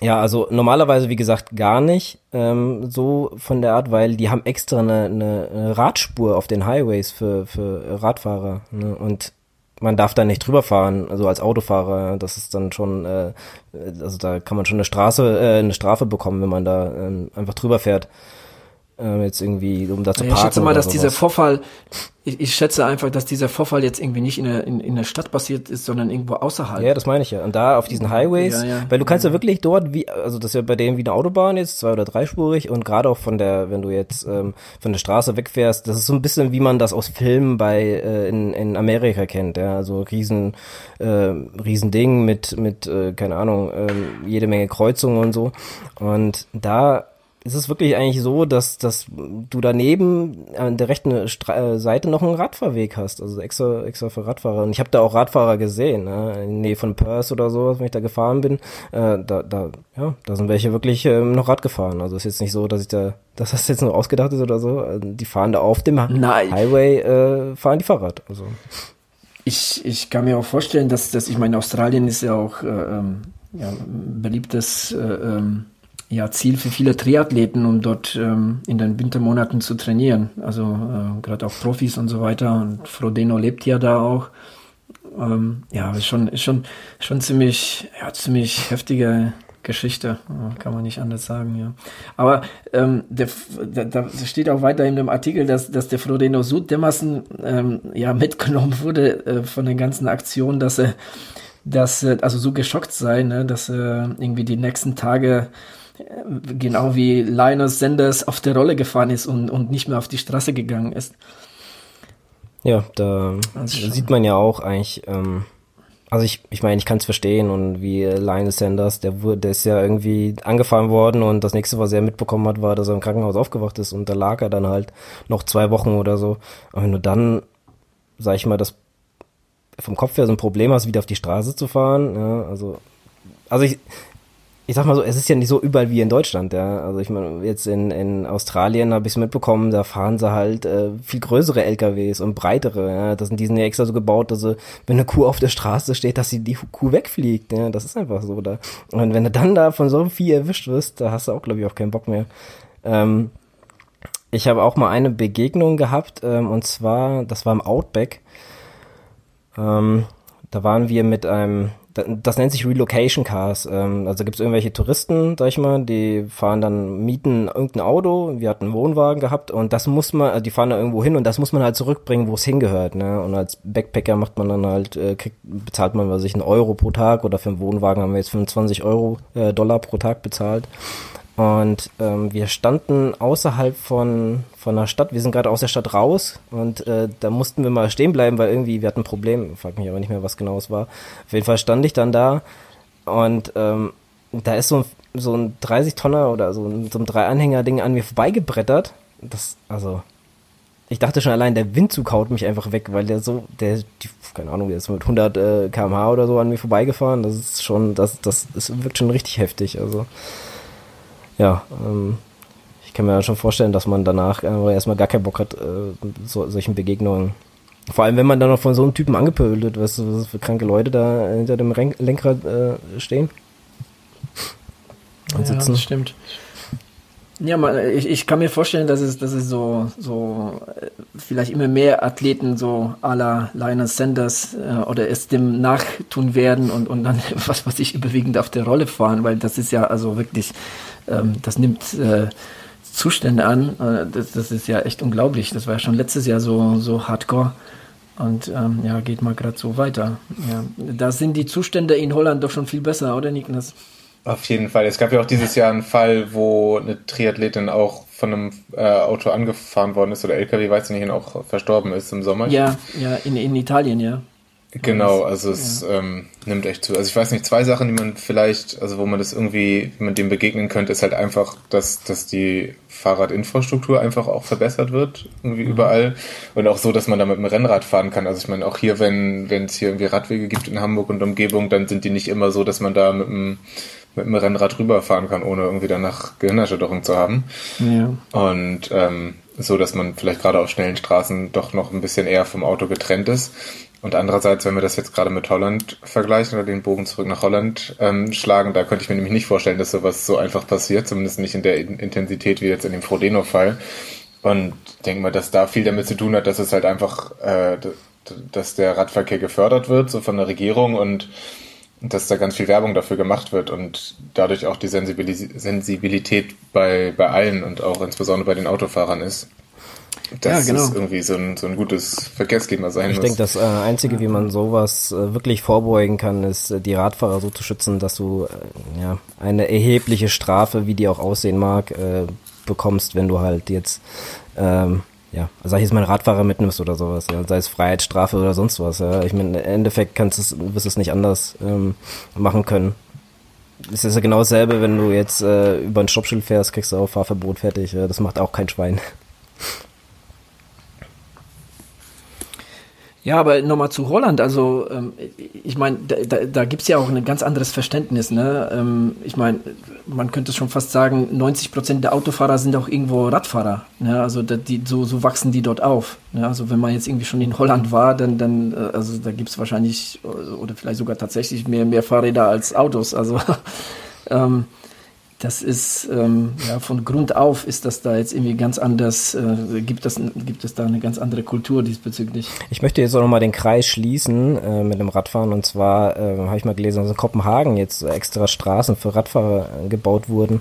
ja, also normalerweise, wie gesagt, gar nicht ähm, so von der Art, weil die haben extra eine, eine Radspur auf den Highways für, für Radfahrer. Ne? Und man darf da nicht drüber fahren, also als Autofahrer, das ist dann schon, äh, also da kann man schon eine Straße, äh, eine Strafe bekommen, wenn man da äh, einfach drüber fährt äh, jetzt irgendwie, um da zu parken. Ich schätze mal, dass sowas. dieser Vorfall, ich, ich, schätze einfach, dass dieser Vorfall jetzt irgendwie nicht in der, in, in der Stadt passiert ist, sondern irgendwo außerhalb. Ja, das meine ich ja. Und da auf diesen Highways, ja, ja. weil du kannst ja wirklich dort, wie, also das ist ja bei denen wie eine Autobahn jetzt, zwei- oder dreispurig und gerade auch von der, wenn du jetzt ähm, von der Straße wegfährst, das ist so ein bisschen, wie man das aus Filmen bei äh, in, in Amerika kennt, ja, also riesen, äh, riesen Ding mit, mit, äh, keine Ahnung, äh, jede Menge Kreuzungen und so. Und da ist es wirklich eigentlich so, dass, dass du daneben an der rechten Stra äh, Seite noch einen Radfahrweg hast, also extra, extra für Radfahrer. Und ich habe da auch Radfahrer gesehen, ne? in der Nähe von Perth oder so, wenn ich da gefahren bin. Äh, da, da, ja, da sind welche wirklich ähm, noch Rad gefahren. Also ist jetzt nicht so, dass ich da, dass das jetzt nur ausgedacht ist oder so. Also die fahren da auf dem Nein. Highway, äh, fahren die Fahrrad. Also. Ich, ich kann mir auch vorstellen, dass, dass ich meine, Australien ist ja auch äh, ähm, ja, beliebtes äh, ähm, ja, Ziel für viele Triathleten, um dort ähm, in den Wintermonaten zu trainieren. Also äh, gerade auch Profis und so weiter. Und Frodeno lebt ja da auch. Ähm, ja, ist schon, ist schon, schon ziemlich, ja, ziemlich heftige Geschichte, kann man nicht anders sagen, ja. Aber ähm, der, da, da steht auch weiter in dem Artikel, dass, dass der Frodeno so dermaßen ähm, ja, mitgenommen wurde äh, von den ganzen Aktionen, dass er, dass er also so geschockt sei, ne, dass er irgendwie die nächsten Tage genau wie Linus Sanders auf der Rolle gefahren ist und, und nicht mehr auf die Straße gegangen ist. Ja, da, da sieht man ja auch eigentlich, ähm, also ich, ich meine, ich kann es verstehen und wie Linus Sanders, der wurde, der ist ja irgendwie angefahren worden und das nächste, was er mitbekommen hat, war, dass er im Krankenhaus aufgewacht ist und da lag er dann halt noch zwei Wochen oder so. Und wenn du dann, sag ich mal, das vom Kopf her so ein Problem hast, wieder auf die Straße zu fahren, ja, also, also ich, ich sag mal so, es ist ja nicht so überall wie in Deutschland, ja. Also ich meine, jetzt in, in Australien habe ich es mitbekommen, da fahren sie halt äh, viel größere LKWs und breitere, ja. Das sind die sind ja extra so gebaut, dass sie, wenn eine Kuh auf der Straße steht, dass sie die Kuh wegfliegt, ja. Das ist einfach so da. Und wenn du dann da von so einem Vieh erwischt wirst, da hast du auch, glaube ich, auch keinen Bock mehr. Ähm, ich habe auch mal eine Begegnung gehabt, ähm, und zwar, das war im Outback. Ähm, da waren wir mit einem das nennt sich Relocation Cars. Ähm, also gibt es irgendwelche Touristen, sag ich mal, die fahren dann, mieten irgendein Auto. Wir hatten einen Wohnwagen gehabt und das muss man, also die fahren da irgendwo hin und das muss man halt zurückbringen, wo es hingehört. Ne? Und als Backpacker macht man dann halt, äh, kriegt, bezahlt man, was ich, einen Euro pro Tag oder für einen Wohnwagen haben wir jetzt 25 Euro, äh, Dollar pro Tag bezahlt. Und ähm, wir standen außerhalb von, von der Stadt, wir sind gerade aus der Stadt raus und äh, da mussten wir mal stehen bleiben, weil irgendwie wir hatten ein Problem, frag mich aber nicht mehr, was genau es war. Auf jeden Fall stand ich dann da und ähm, da ist so ein, so ein 30-Tonner oder so, so ein Drei-Anhänger-Ding an mir vorbeigebrettert. Das, also, ich dachte schon allein, der Windzug haut mich einfach weg, weil der so, der, die, keine Ahnung, der ist mit 100 äh, kmh oder so an mir vorbeigefahren. Das ist schon, das, das, das wirkt schon richtig heftig, also ja, ähm, ich kann mir ja schon vorstellen, dass man danach erstmal gar keinen Bock hat, äh, so, solchen Begegnungen. Vor allem, wenn man dann noch von so einem Typen angepöbelt wird, weißt du, was für kranke Leute da hinter dem Lenkrad äh, stehen. Und ja, sitzen. das stimmt. Ja, man, ich, ich kann mir vorstellen, dass es, dass es so, so äh, vielleicht immer mehr Athleten so à la Linus Sanders äh, oder es dem nachtun werden und, und dann, [LAUGHS] was weiß ich, überwiegend auf der Rolle fahren, weil das ist ja also wirklich ähm, das nimmt äh, Zustände an. Äh, das, das, ist ja echt unglaublich. Das war ja schon letztes Jahr so, so hardcore. Und ähm, ja, geht mal gerade so weiter. Ja, da sind die Zustände in Holland doch schon viel besser, oder Niklas? Auf jeden Fall. Es gab ja auch dieses Jahr einen Fall, wo eine Triathletin auch von einem äh, Auto angefahren worden ist oder LKW, weiß ich nicht, und auch verstorben ist im Sommer. Ja, ja, in, in Italien, ja. Genau, also es ja. ähm, nimmt echt zu. Also ich weiß nicht, zwei Sachen, die man vielleicht, also wo man das irgendwie, wie man dem begegnen könnte, ist halt einfach, dass, dass die Fahrradinfrastruktur einfach auch verbessert wird, irgendwie mhm. überall. Und auch so, dass man da mit dem Rennrad fahren kann. Also ich meine, auch hier, wenn wenn es hier irgendwie Radwege gibt in Hamburg und Umgebung, dann sind die nicht immer so, dass man da mit dem mit dem Rennrad rüberfahren kann, ohne irgendwie danach Gehirnerschütterung zu haben. Ja. Und ähm, so, dass man vielleicht gerade auf schnellen Straßen doch noch ein bisschen eher vom Auto getrennt ist. Und andererseits, wenn wir das jetzt gerade mit Holland vergleichen oder den Bogen zurück nach Holland ähm, schlagen, da könnte ich mir nämlich nicht vorstellen, dass sowas so einfach passiert, zumindest nicht in der Intensität wie jetzt in dem Frodeno-Fall. Und ich denke mal, dass da viel damit zu tun hat, dass es halt einfach, äh, dass der Radverkehr gefördert wird, so von der Regierung und dass da ganz viel Werbung dafür gemacht wird und dadurch auch die Sensibilis Sensibilität bei, bei allen und auch insbesondere bei den Autofahrern ist dass ja, genau. es irgendwie so ein, so ein gutes Verkehrsklima sein ich muss. Ich denke, das äh, Einzige, wie man sowas äh, wirklich vorbeugen kann, ist, äh, die Radfahrer so zu schützen, dass du äh, ja, eine erhebliche Strafe, wie die auch aussehen mag, äh, bekommst, wenn du halt jetzt ähm, ja, sag ich jetzt mal Radfahrer mitnimmst oder sowas, ja, sei es Freiheitsstrafe oder sonst was, ja. Ich meine, im Endeffekt kannst es, wirst du es nicht anders ähm, machen können. Es ist ja genau dasselbe, wenn du jetzt äh, über ein Stoppschild fährst, kriegst du auch Fahrverbot fertig. Ja. Das macht auch kein Schwein. Ja, aber nochmal zu Holland. Also, ähm, ich meine, da, da, da gibt es ja auch ein ganz anderes Verständnis. Ne? Ähm, ich meine, man könnte schon fast sagen, 90 Prozent der Autofahrer sind auch irgendwo Radfahrer. Ne? Also, da, die, so, so wachsen die dort auf. Ne? Also, wenn man jetzt irgendwie schon in Holland war, dann, dann äh, also da gibt es wahrscheinlich oder vielleicht sogar tatsächlich mehr, mehr Fahrräder als Autos. Also, [LAUGHS] ähm, das ist ähm, ja von Grund auf ist das da jetzt irgendwie ganz anders, äh, gibt, das, gibt es da eine ganz andere Kultur diesbezüglich. Ich möchte jetzt auch nochmal den Kreis schließen äh, mit dem Radfahren und zwar äh, habe ich mal gelesen, dass in Kopenhagen jetzt extra Straßen für Radfahrer gebaut wurden,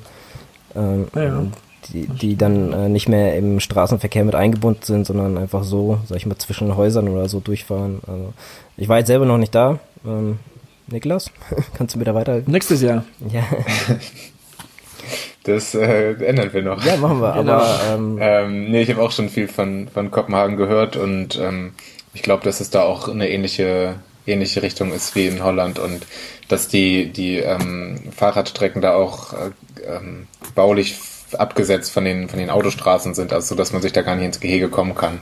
ähm, ja. die, die dann äh, nicht mehr im Straßenverkehr mit eingebunden sind, sondern einfach so, sag ich mal, zwischen Häusern oder so durchfahren. Also, ich war jetzt selber noch nicht da. Ähm, Niklas, [LAUGHS] kannst du mir da weiterhelfen? Nächstes Jahr. Ja. [LAUGHS] Das äh, ändern wir noch. Ja, machen wir. Genau. Aber ähm, ähm, nee, ich habe auch schon viel von, von Kopenhagen gehört und ähm, ich glaube, dass es da auch eine ähnliche, ähnliche Richtung ist wie in Holland und dass die, die ähm, Fahrradstrecken da auch äh, ähm, baulich abgesetzt von den, von den Autostraßen sind, also dass man sich da gar nicht ins Gehege kommen kann.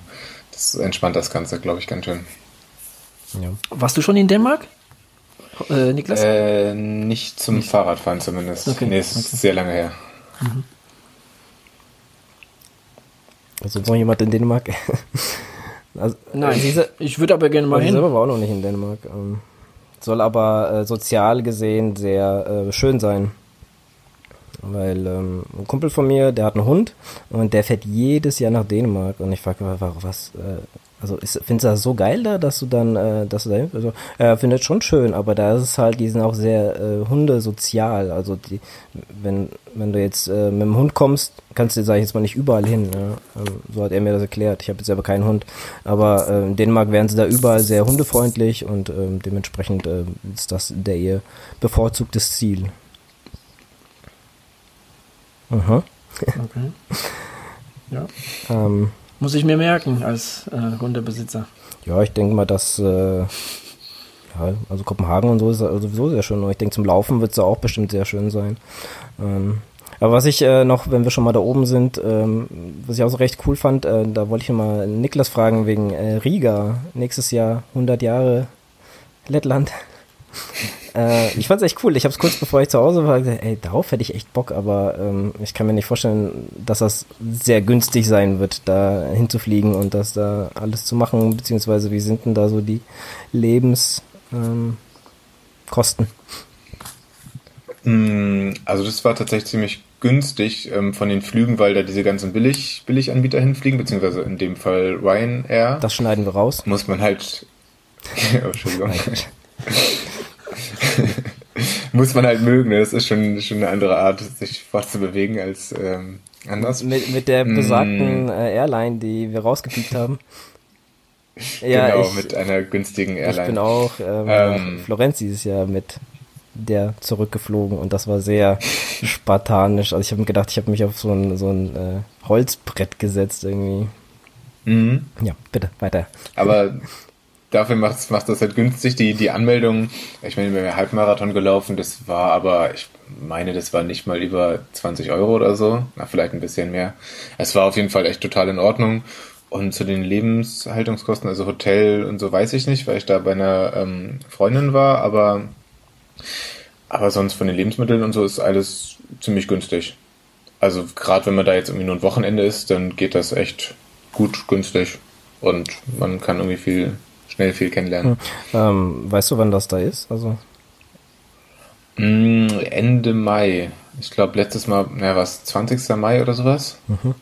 Das entspannt das Ganze, glaube ich, ganz schön. Ja. Warst du schon in Dänemark? Äh, Niklas? Äh, nicht zum nicht. Fahrradfahren zumindest. Okay. Nee, es ist okay. sehr lange her. Mhm. Also noch jemand in Dänemark? [LAUGHS] also, Nein, diese, ich würde aber gerne mal hin. Ich selber war auch noch nicht in Dänemark. Ähm, soll aber äh, sozial gesehen sehr äh, schön sein. Weil ähm, ein Kumpel von mir, der hat einen Hund und der fährt jedes Jahr nach Dänemark und ich frage was, äh, also findest du das so geil da, dass du dann, äh, dass du da, also, er findet schon schön, aber da ist es halt, die sind auch sehr äh, hundesozial. Also die, wenn, wenn du jetzt äh, mit dem Hund kommst, kannst du, sag ich jetzt mal, nicht überall hin. Ja? Ähm, so hat er mir das erklärt. Ich habe jetzt selber keinen Hund, aber äh, in Dänemark wären sie da überall sehr hundefreundlich und ähm, dementsprechend äh, ist das der ihr bevorzugtes Ziel. Aha. Okay. [LAUGHS] Ja. ähm, muss ich mir merken als äh, Hundebesitzer. Ja, ich denke mal, dass äh, ja, also Kopenhagen und so ist sowieso sehr schön. Und ich denke, zum Laufen wird es auch bestimmt sehr schön sein. Ähm, aber was ich äh, noch, wenn wir schon mal da oben sind, ähm, was ich auch so recht cool fand, äh, da wollte ich mal Niklas fragen wegen äh, Riga. Nächstes Jahr 100 Jahre Lettland. Äh, ich fand's echt cool. Ich habe es kurz bevor ich zu Hause war gesagt, ey, darauf hätte ich echt Bock, aber ähm, ich kann mir nicht vorstellen, dass das sehr günstig sein wird, da hinzufliegen und das da alles zu machen, beziehungsweise wie sind denn da so die Lebenskosten? Ähm, also das war tatsächlich ziemlich günstig ähm, von den Flügen, weil da diese ganzen Billig, Billiganbieter hinfliegen, beziehungsweise in dem Fall Ryanair. Das schneiden wir raus. Muss man halt. [LAUGHS] oh, Entschuldigung. [LAUGHS] Muss man halt mögen, ne? das ist schon, schon eine andere Art, sich fortzubewegen als ähm, anders. Mit, mit der besagten mm. Airline, die wir rausgepiept haben. [LAUGHS] ja, genau, ich, mit einer günstigen Airline. Ich bin auch ähm, ähm, Florenz dieses Jahr mit der zurückgeflogen und das war sehr [LAUGHS] spartanisch. Also ich habe mir gedacht, ich habe mich auf so ein, so ein äh, Holzbrett gesetzt irgendwie. Mhm. Ja, bitte, weiter. Aber dafür macht, macht das halt günstig. Die, die Anmeldung, ich meine, wir haben ja Halbmarathon gelaufen, das war aber, ich meine, das war nicht mal über 20 Euro oder so. Na, vielleicht ein bisschen mehr. Es war auf jeden Fall echt total in Ordnung. Und zu den Lebenshaltungskosten, also Hotel und so weiß ich nicht, weil ich da bei einer ähm, Freundin war, aber, aber sonst von den Lebensmitteln und so ist alles ziemlich günstig. Also gerade wenn man da jetzt irgendwie nur ein Wochenende ist, dann geht das echt gut günstig und man kann irgendwie viel schnell viel kennenlernen. Hm. Ähm, weißt du, wann das da ist? Also mm, Ende Mai. Ich glaube, letztes Mal, naja, was, 20. Mai oder sowas? Mhm.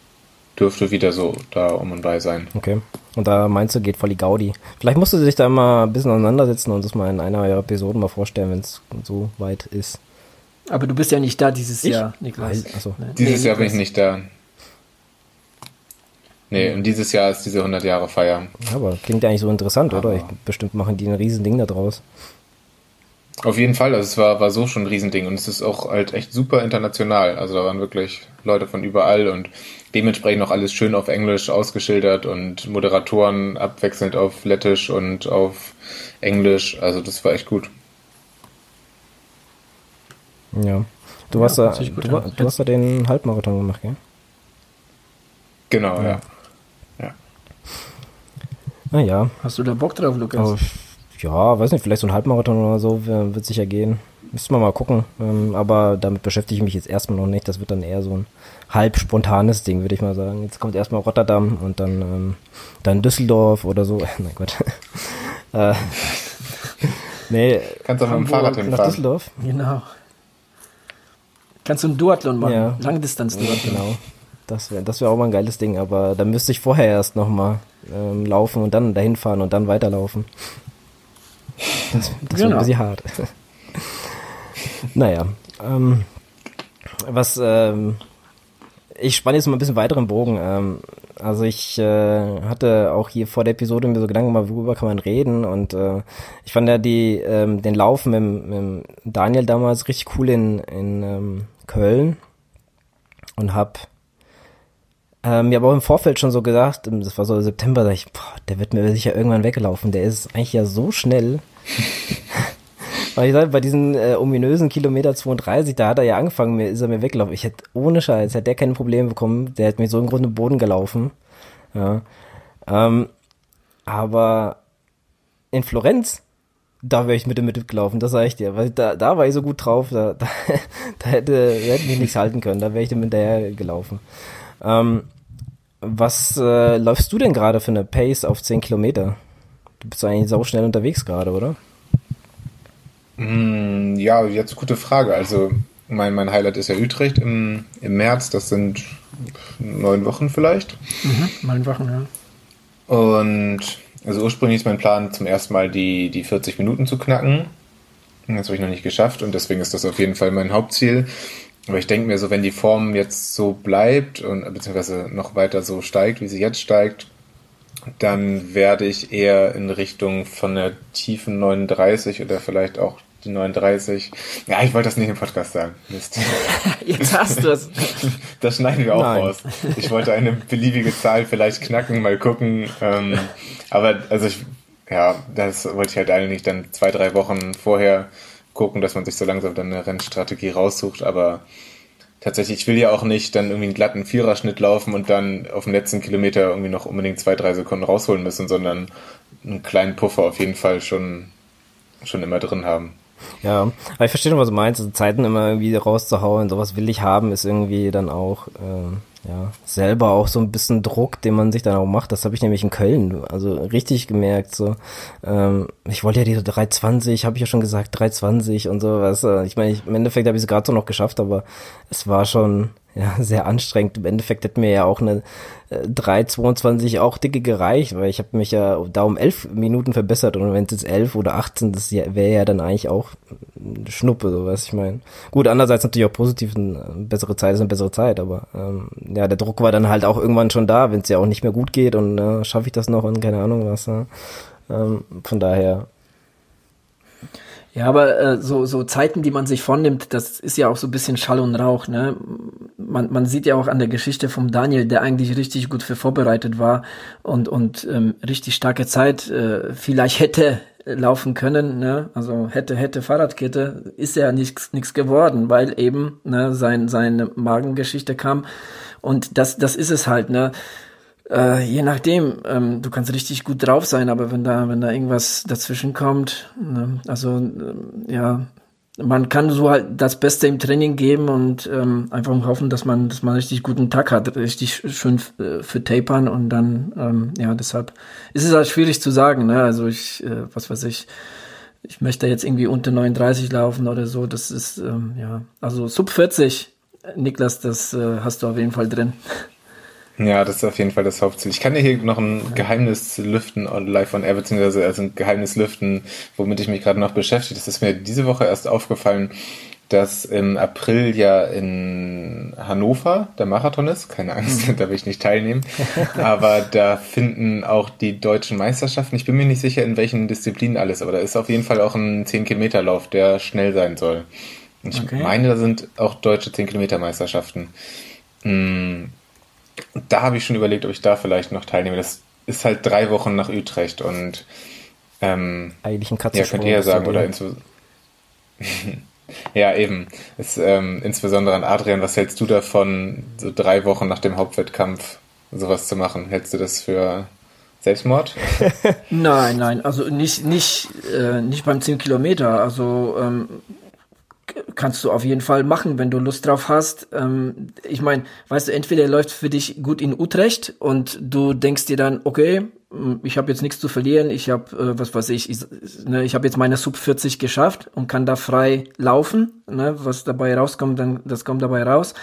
Dürfte wieder so da um und bei sein. Okay. Und da meinst du, geht voll die Gaudi. Vielleicht musst du dich da mal ein bisschen auseinandersetzen und das mal in einer eurer Episoden mal vorstellen, wenn es so weit ist. Aber du bist ja nicht da dieses ich? Jahr, Niklas. Also. Dieses nee, Jahr bin ich nicht da. Nee, und dieses Jahr ist diese 100 Jahre Feier. Aber klingt ja eigentlich so interessant, Aber oder? Ich, bestimmt machen die ein Riesending da draus. Auf jeden Fall, also es war, war so schon ein Riesending und es ist auch halt echt super international. Also da waren wirklich Leute von überall und dementsprechend auch alles schön auf Englisch ausgeschildert und Moderatoren abwechselnd auf Lettisch und auf Englisch. Also das war echt gut. Ja. Du, ja, hast, da, du, du hast da den Halbmarathon gemacht, gell? Genau, ja. ja. Naja. Hast du da Bock drauf, Lukas? Oh, ja, weiß nicht, vielleicht so ein Halbmarathon oder so wird sicher gehen. Müssen wir mal gucken. Ähm, aber damit beschäftige ich mich jetzt erstmal noch nicht. Das wird dann eher so ein halb spontanes Ding, würde ich mal sagen. Jetzt kommt erstmal Rotterdam und dann, ähm, dann Düsseldorf oder so. [LAUGHS] mein Gott. [LAUGHS] äh, [LAUGHS] nee. Kannst du auch mit dem Fahrrad hinfahren. Nach Düsseldorf? Genau. Kannst du einen Duathlon machen? Ja. Langdistanz-Duathlon. Genau. Das wäre das wär auch mal ein geiles Ding, aber da müsste ich vorher erst nochmal ähm, laufen und dann dahin fahren und dann weiterlaufen. Das, das genau. wird ein bisschen hart. naja. Ähm, was, ähm, ich spanne jetzt mal ein bisschen weiteren Bogen. Ähm, also ich äh, hatte auch hier vor der Episode mir so Gedanken mal, worüber kann man reden und äh, ich fand ja die, ähm, den Laufen mit, mit Daniel damals richtig cool in, in ähm, Köln und hab ähm, mir aber auch im Vorfeld schon so gedacht, das war so September, da ich, boah, der wird mir sicher irgendwann weglaufen. Der ist eigentlich ja so schnell. [LAUGHS] Weil ich sag, bei diesen äh, ominösen Kilometer 32, da hat er ja angefangen, mir ist er mir weggelaufen. Ich hätte ohne Scheiß, hätte der kein Problem bekommen, der hätte mir so im Grunde Boden gelaufen. Ja. Ähm, aber in Florenz, da wäre ich mit dem mitgelaufen, das sage ich dir. Weil da, da war ich so gut drauf, da, da, [LAUGHS] da hätte, da hätte mich nichts halten können, da wäre ich dem hinterher gelaufen. Ähm, was äh, läufst du denn gerade für eine Pace auf 10 Kilometer? Du bist eigentlich sau schnell unterwegs gerade, oder? Mm, ja, jetzt gute Frage. Also mein, mein Highlight ist ja Utrecht im, im März. Das sind neun Wochen vielleicht. Mhm, neun Wochen, ja. Und also ursprünglich ist mein Plan, zum ersten Mal die, die 40 Minuten zu knacken. Das habe ich noch nicht geschafft und deswegen ist das auf jeden Fall mein Hauptziel. Aber ich denke mir so, wenn die Form jetzt so bleibt und beziehungsweise noch weiter so steigt, wie sie jetzt steigt, dann werde ich eher in Richtung von der tiefen 39 oder vielleicht auch die 39. Ja, ich wollte das nicht im Podcast sagen. Mist. [LAUGHS] Jetzt hast du es. [LAUGHS] Das schneiden wir auch Nein. raus. Ich wollte eine beliebige Zahl vielleicht knacken, mal gucken. Ähm, aber also ich, ja, das wollte ich halt eigentlich dann zwei, drei Wochen vorher gucken, dass man sich so langsam dann eine Rennstrategie raussucht. Aber tatsächlich, ich will ja auch nicht dann irgendwie einen glatten Viererschnitt laufen und dann auf dem letzten Kilometer irgendwie noch unbedingt zwei, drei Sekunden rausholen müssen, sondern einen kleinen Puffer auf jeden Fall schon, schon immer drin haben. Ja, aber ich verstehe schon, was du meinst. Also Zeiten immer irgendwie rauszuhauen, sowas will ich haben, ist irgendwie dann auch, äh, ja, selber auch so ein bisschen Druck, den man sich dann auch macht. Das habe ich nämlich in Köln, also richtig gemerkt. So, ähm, ich wollte ja diese 320, habe ich ja schon gesagt, 320 und so. Was, ich meine, im Endeffekt habe ich es gerade so noch geschafft, aber es war schon, ja, [LAUGHS] sehr anstrengend. Im Endeffekt hätte mir ja auch eine äh, 3,22 auch dicke gereicht, weil ich habe mich ja da um 11 Minuten verbessert und wenn es jetzt 11 oder 18, das wäre ja dann eigentlich auch Schnuppe, so was ich meine. Gut, andererseits natürlich auch positiv, eine bessere Zeit ist eine bessere Zeit, aber ähm, ja, der Druck war dann halt auch irgendwann schon da, wenn es ja auch nicht mehr gut geht und äh, schaffe ich das noch und keine Ahnung was. Äh, ähm, von daher ja, aber äh, so, so Zeiten, die man sich vornimmt, das ist ja auch so ein bisschen Schall und Rauch. Ne? Man, man sieht ja auch an der Geschichte vom Daniel, der eigentlich richtig gut für vorbereitet war und, und ähm, richtig starke Zeit äh, vielleicht hätte laufen können. Ne? Also hätte, hätte Fahrradkette, ist ja nichts nichts geworden, weil eben ne, sein, seine Magengeschichte kam. Und das, das ist es halt. Ne? Äh, je nachdem, ähm, du kannst richtig gut drauf sein, aber wenn da, wenn da irgendwas dazwischen kommt, ne, also äh, ja, man kann so halt das Beste im Training geben und ähm, einfach hoffen, dass man, dass man richtig guten Tag hat, richtig schön äh, für Tapern und dann, ähm, ja, deshalb ist es halt schwierig zu sagen, ne? Also ich, äh, was weiß ich, ich möchte jetzt irgendwie unter 39 laufen oder so, das ist, ähm, ja, also Sub 40, Niklas, das äh, hast du auf jeden Fall drin. Ja, das ist auf jeden Fall das Hauptziel. Ich kann dir hier noch ein Geheimnis lüften live on air, beziehungsweise also ein Geheimnis lüften, womit ich mich gerade noch beschäftige. Das ist mir diese Woche erst aufgefallen, dass im April ja in Hannover der Marathon ist. Keine Angst, [LAUGHS] da will ich nicht teilnehmen. Aber da finden auch die deutschen Meisterschaften. Ich bin mir nicht sicher, in welchen Disziplinen alles, aber da ist auf jeden Fall auch ein 10-Kilometer-Lauf, der schnell sein soll. Ich okay. meine, da sind auch deutsche 10-Kilometer-Meisterschaften. Hm da habe ich schon überlegt, ob ich da vielleicht noch teilnehme. Das ist halt drei Wochen nach Utrecht und ähm, eigentlich ein Ja, könnt ihr ja sagen, oder [LAUGHS] Ja, eben. Ist, ähm, insbesondere an Adrian, was hältst du davon, so drei Wochen nach dem Hauptwettkampf sowas zu machen? Hältst du das für Selbstmord? [LAUGHS] nein, nein, also nicht, nicht, äh, nicht beim 10 Kilometer. Also ähm, kannst du auf jeden Fall machen, wenn du Lust drauf hast. Ähm, ich meine, weißt du, entweder läuft für dich gut in Utrecht und du denkst dir dann, okay, hm, ich habe jetzt nichts zu verlieren, ich habe, äh, was weiß ich, ich, ne, ich habe jetzt meine Sub 40 geschafft und kann da frei laufen. Ne, was dabei rauskommt, dann das kommt dabei raus.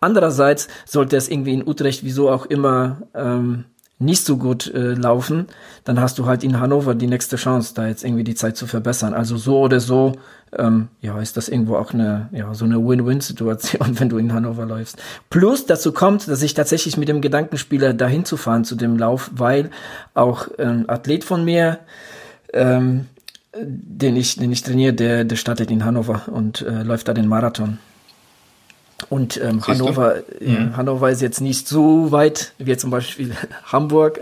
Andererseits sollte es irgendwie in Utrecht, wieso auch immer, ähm, nicht so gut äh, laufen, dann hast du halt in Hannover die nächste Chance, da jetzt irgendwie die Zeit zu verbessern. Also so oder so, ähm, ja, ist das irgendwo auch eine, ja, so eine Win-Win-Situation, [LAUGHS] wenn du in Hannover läufst. Plus dazu kommt, dass ich tatsächlich mit dem Gedanken spiele, dahin zu fahren zu dem Lauf, weil auch ein Athlet von mir, ähm, den ich, den ich trainiere, der, der startet in Hannover und äh, läuft da den Marathon. Und ähm, Hannover, äh, mhm. Hannover ist jetzt nicht so weit wie zum Beispiel [LAUGHS] Hamburg,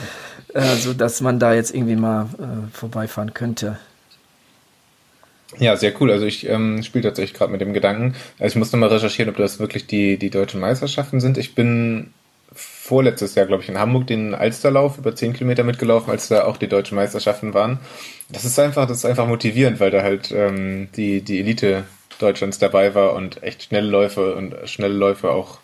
[LAUGHS] äh, so dass man da jetzt irgendwie mal äh, vorbeifahren könnte. Ja, sehr cool. Also ich ähm, spiele tatsächlich gerade mit dem Gedanken. Also ich muss nochmal recherchieren, ob das wirklich die, die deutschen Meisterschaften sind. Ich bin vorletztes Jahr, glaube ich, in Hamburg den Alsterlauf über 10 Kilometer mitgelaufen, als da auch die deutschen Meisterschaften waren. Das ist einfach, das ist einfach motivierend, weil da halt ähm, die, die Elite Deutschlands dabei war und echt schnelle Läufe und schnelle Läufe auch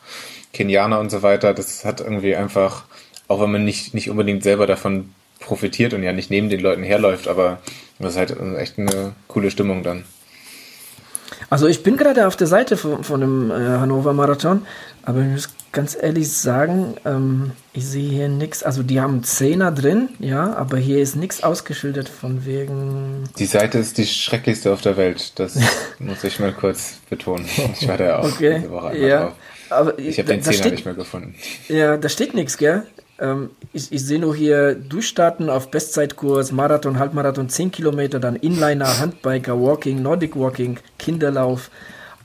Kenianer und so weiter. Das hat irgendwie einfach, auch wenn man nicht, nicht unbedingt selber davon profitiert und ja nicht neben den Leuten herläuft, aber das ist halt echt eine coole Stimmung dann. Also ich bin gerade auf der Seite von, von dem äh, Hannover Marathon, aber ich muss ganz ehrlich sagen, ähm, ich sehe hier nichts. Also die haben Zehner drin, ja, aber hier ist nichts ausgeschildert von wegen. Die Seite ist die schrecklichste auf der Welt. Das [LAUGHS] muss ich mal kurz betonen. Ich war da ja auch okay. diese Woche einmal ja. drauf. Aber Ich habe den Zehner steht, nicht mehr gefunden. Ja, da steht nichts, gell? Ähm, ich, ich sehe nur hier Durchstarten auf Bestzeitkurs, Marathon, Halbmarathon, 10 Kilometer, dann Inliner, Handbiker, Walking, Nordic Walking, Kinderlauf.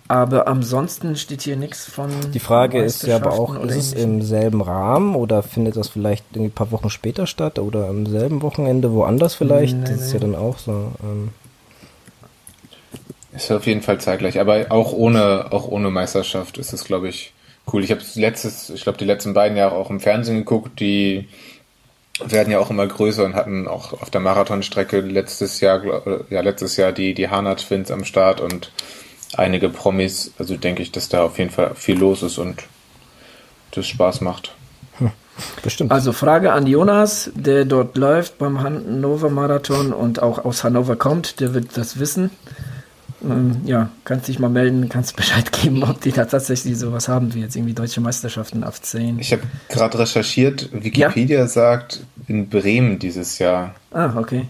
Aber ansonsten steht hier nichts von. Die Frage ist ja aber auch, ist es im selben Rahmen oder findet das vielleicht irgendwie ein paar Wochen später statt oder am selben Wochenende woanders vielleicht? Nee, das ist nee. ja dann auch so. Ähm, Ist auf jeden Fall zeitgleich, aber auch ohne, auch ohne Meisterschaft ist es, glaube ich, cool. Ich habe letztes, ich glaube, die letzten beiden Jahre auch im Fernsehen geguckt, die werden ja auch immer größer und hatten auch auf der Marathonstrecke letztes Jahr, glaub- ja, letztes Jahr die, die Hana Twins am Start und einige Promis. Also denke ich, dass da auf jeden Fall viel los ist und das Spaß macht. bestimmt. Also Frage an Jonas, der dort läuft beim Hannover Marathon und auch aus Hannover kommt, der wird das wissen. Ähm, ja, kannst dich mal melden, kannst [LAUGHS] Bescheid geben, ob die da tatsächlich sowas haben wie jetzt irgendwie deutsche Meisterschaften auf 10. Ich habe gerade recherchiert, Wikipedia sagt in Bremen dieses Jahr. Ah, okay.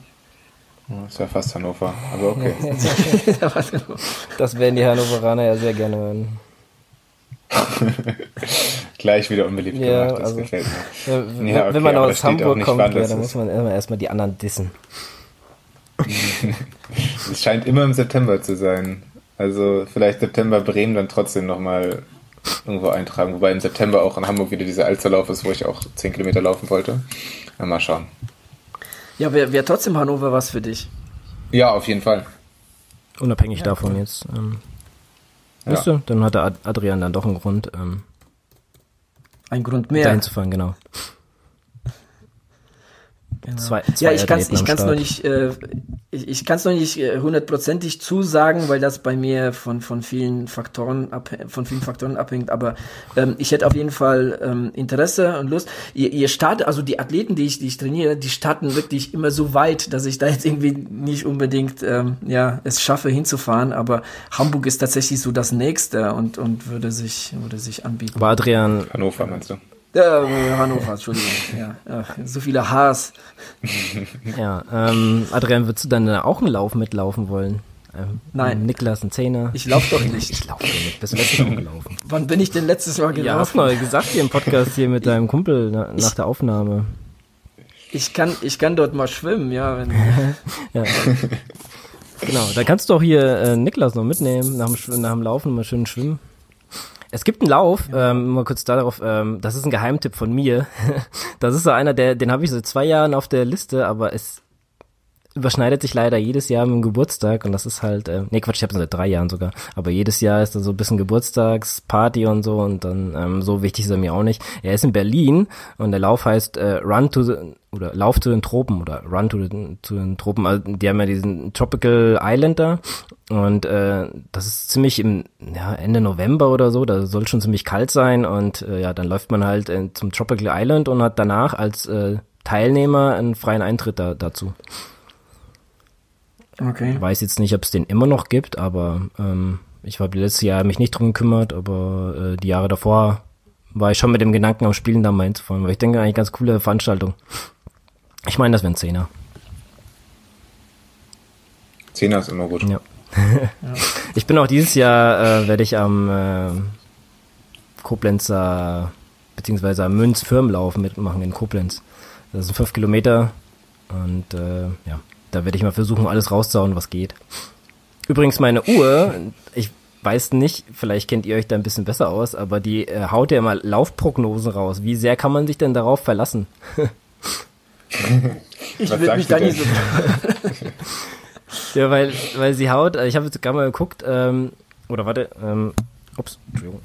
Oh, Ist ja fast Hannover, aber okay. [LAUGHS] [LAUGHS] Das werden die Hannoveraner ja sehr gerne hören. Gleich wieder unbeliebt Ja, gemacht, das also- gefällt mir. Ja, Ja, wenn okay, wenn man aus Hamburg nicht, kommt, wann ja, das dann muss man erstmal die anderen dissen. Es scheint immer im September zu sein. Also vielleicht September Bremen dann trotzdem nochmal irgendwo eintragen. Wobei im September auch in Hamburg wieder dieser Alsterlauf ist, wo ich auch 10 Kilometer laufen wollte. Ja, mal schauen. Ja, wäre wär trotzdem Hannover was für dich. Ja, auf jeden Fall. Unabhängig davon jetzt. Ähm, Ja. Du, dann hat der Ad- Adrian dann doch einen Grund, ähm, Ein Grund mehr. dahin zu fahren, genau. Genau. Zwei, ja, zwei ich kann es ich kann's noch nicht, äh, ich, ich kann's noch nicht äh, hundertprozentig zusagen, weil das bei mir von, von vielen Faktoren ab, von vielen Faktoren abhängt. Aber ähm, ich hätte auf jeden Fall ähm, Interesse und Lust. Ihr, ihr startet, also die Athleten, die ich, die ich trainiere, die starten wirklich immer so weit, dass ich da jetzt irgendwie nicht unbedingt ähm, ja es schaffe hinzufahren. Aber Hamburg ist tatsächlich so das nächste und und würde sich würde sich anbieten. Aber Adrian, Hannover meinst du? Ja, äh, Hannover, Entschuldigung. Ja, ach, so viele Haars. ja, ähm, Adrian, würdest du dann auch einen Lauf mitlaufen wollen? Ähm, Nein. Niklas, ein Zehner. Ich laufe doch nicht. Ich laufe nicht. Bist du letztes Mal gelaufen? Wann bin ich denn letztes Mal Ja, hast gelaufen? mal gesagt hier im Podcast hier mit deinem Kumpel na, nach der Aufnahme. ich kann, ich kann dort mal schwimmen, ja. [LAUGHS] Ja. genau, da kannst du auch hier äh, Niklas noch mitnehmen, nach dem, nach dem Laufen mal schön schwimmen. Es gibt einen Lauf, ähm, mal kurz darauf, ähm, das ist ein Geheimtipp von mir. [LAUGHS] Das ist so einer, der, den habe ich seit zwei Jahren auf der Liste, aber es überschneidet sich leider jedes Jahr mit dem Geburtstag und das ist halt, äh, nee Quatsch, ich habe seit drei Jahren sogar, aber jedes Jahr ist da so ein bisschen Geburtstagsparty und so und dann ähm, so wichtig ist er mir auch nicht. Er ist in Berlin und der Lauf heißt äh, Run to the oder Lauf zu den Tropen oder Run to the, zu den Tropen. Also die haben ja diesen Tropical Island da und äh, das ist ziemlich im ja, Ende November oder so, da soll schon ziemlich kalt sein und äh, ja, dann läuft man halt äh, zum Tropical Island und hat danach als äh, Teilnehmer einen freien Eintritt da, dazu. Okay. Ich weiß jetzt nicht, ob es den immer noch gibt, aber ähm, ich habe letztes Jahr mich nicht drum gekümmert, aber äh, die Jahre davor war ich schon mit dem Gedanken am Spielen da mal hinzufahren, weil ich denke eigentlich ganz coole Veranstaltung. Ich meine, das wäre ein Zehner. Zehner ist immer gut. Ja. [LAUGHS] Ich bin auch dieses Jahr, äh, werde ich am äh, Koblenzer beziehungsweise am Münz-Firmenlauf mitmachen in Koblenz. Das sind fünf Kilometer und äh, ja, da werde ich mal versuchen, alles rauszuhauen, was geht. Übrigens meine Uhr, ich weiß nicht, vielleicht kennt ihr euch da ein bisschen besser aus, aber die äh, haut ja immer Laufprognosen raus. Wie sehr kann man sich denn darauf verlassen? [LAUGHS] Ich will mich da nicht so. [LAUGHS] Ja, weil, weil sie haut, äh, ich habe jetzt gerade mal geguckt, ähm, oder warte, ähm, ups, Entschuldigung.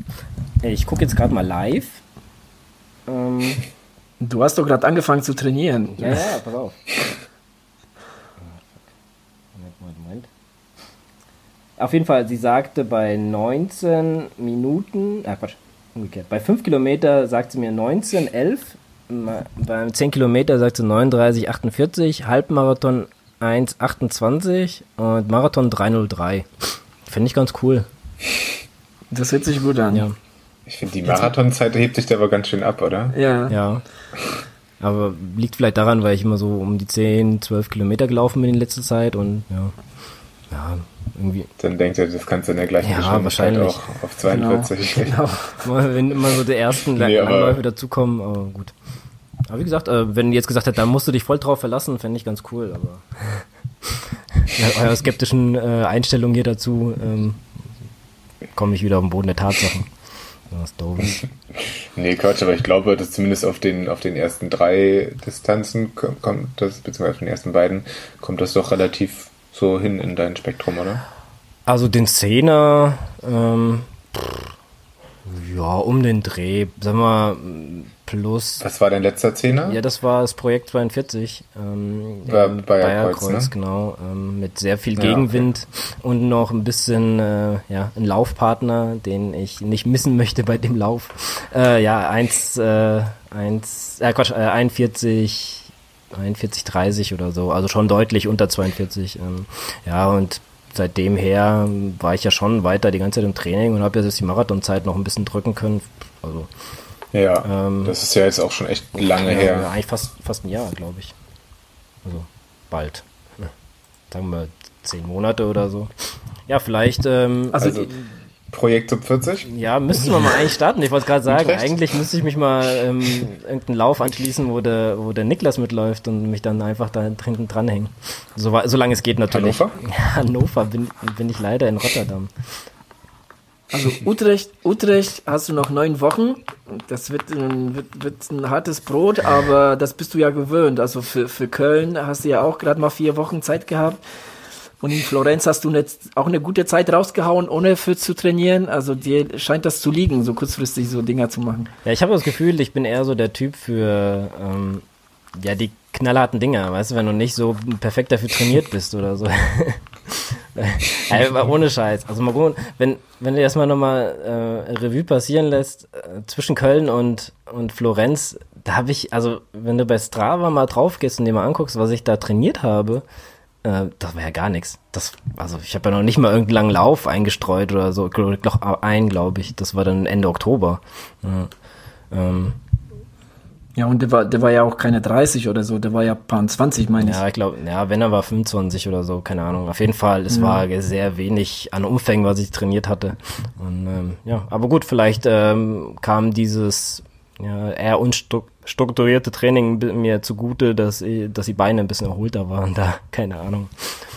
Ich gucke jetzt gerade mal live. Ähm, Du hast doch gerade angefangen zu trainieren. ja, ja, pass auf. Auf jeden Fall, sie sagte bei 19 Minuten, ah Quatsch, umgekehrt, bei 5 Kilometer sagt sie mir 19, 11, ma- beim 10 Kilometer sagt sie 39, 48, Halbmarathon 1, 28 und Marathon 303. finde ich ganz cool. Das hört sich gut an. Ja. Ich finde, die Marathonzeit hebt sich da aber ganz schön ab, oder? Ja. Ja. Aber liegt vielleicht daran, weil ich immer so um die 10, 12 Kilometer gelaufen bin in letzter Zeit und ja. Ja, irgendwie. Dann denkt er, das kannst du in der gleichen Ja, Geschwindigkeit auch auf 42. [LAUGHS] Genau. Mal, Wenn immer so die ersten [LAUGHS] Nee, Langläufe dazukommen, aber gut. Aber wie gesagt, äh, wenn jetzt gesagt hättet, da musst du dich voll drauf verlassen, fände ich ganz cool, aber [LAUGHS] ja, eurer skeptischen äh, Einstellung hier dazu ähm, komme ich wieder auf den Boden der Tatsachen. Was doofes. Nee, Quatsch, aber ich glaube, dass zumindest auf den, auf den ersten drei Distanzen ko- kommt das, beziehungsweise auf den ersten beiden, kommt das doch relativ so hin in dein Spektrum, oder? Also den Zehner, ähm, ja, um den Dreh, sagen wir plus. Was war dein letzter Zehner? Ja, das war das Projekt 42. Ähm, War in Bayerkreuz, ne? genau. Ähm, mit sehr viel Ja, Gegenwind und noch ein bisschen, äh, ja, ein Laufpartner, den ich nicht missen möchte bei dem Lauf. Äh, ja, 1, äh, 1, äh, Quatsch, äh, 41, 41, 30 oder so. Also schon deutlich unter 42. Ähm, ja, und seitdem her war ich ja schon weiter die ganze Zeit im Training und habe jetzt die Marathonzeit noch ein bisschen drücken können. Also Ja, Ähm, das ist ja jetzt auch schon echt lange ja, her. Ja, eigentlich fast, fast ein Jahr, glaube ich. Also bald. Ja. Sagen wir zehn Monate oder so. Ja, vielleicht, ähm, Also, Also, Projekt Sub 40? ja, müssten wir mal eigentlich starten. Ich wollte gerade sagen, eigentlich müsste ich mich mal ähm, irgendeinen Lauf anschließen, wo der, wo der Niklas mitläuft und mich dann einfach da hinten dranhängen. So, solange es geht natürlich. Hannover? [LAUGHS] Ja, Hannover bin, bin ich leider in Rotterdam. also Utrecht, Utrecht hast du noch neun Wochen. Das wird, ein- wird, wird ein hartes Brot, aber das bist du ja gewöhnt. Also für, für Köln hast du ja auch gerade mal vier Wochen Zeit gehabt. Und in Florenz hast du jetzt auch eine gute Zeit rausgehauen, ohne für zu trainieren. Also dir scheint das zu liegen, so kurzfristig so Dinger zu machen. Ja, ich habe das Gefühl, ich bin eher so der Typ für ähm, ja die knallharten Dinger, weißt du, wenn du nicht so perfekt dafür trainiert bist oder so. Ey, [LAUGHS] aber ohne Scheiß. Also mal gucken, wenn, wenn du erstmal nochmal äh, Revue passieren lässt, äh, zwischen Köln und, und Florenz, da habe ich, also wenn du bei Strava mal drauf gehst und dir mal anguckst, was ich da trainiert habe, äh, das war ja gar nichts. Das, also ich habe ja noch nicht mal irgendeinen langen Lauf eingestreut oder so. Noch ein, glaube ich. Das war dann Ende Oktober. Ja. Ähm, Ja, und der war, der war ja auch keine 30 oder so, der war ja paar 20, meine ich. ja, ich glaube, ja, wenn er war 25 oder so, keine Ahnung. Auf jeden Fall, es war sehr wenig an Umfängen, was ich trainiert hatte. Und ähm, ja, aber gut, vielleicht ähm, kam dieses ja, eher unstrukturierte Training mir zugute, dass, eh- dass die Beine ein bisschen erholter waren da. [LAUGHS] Keine Ahnung.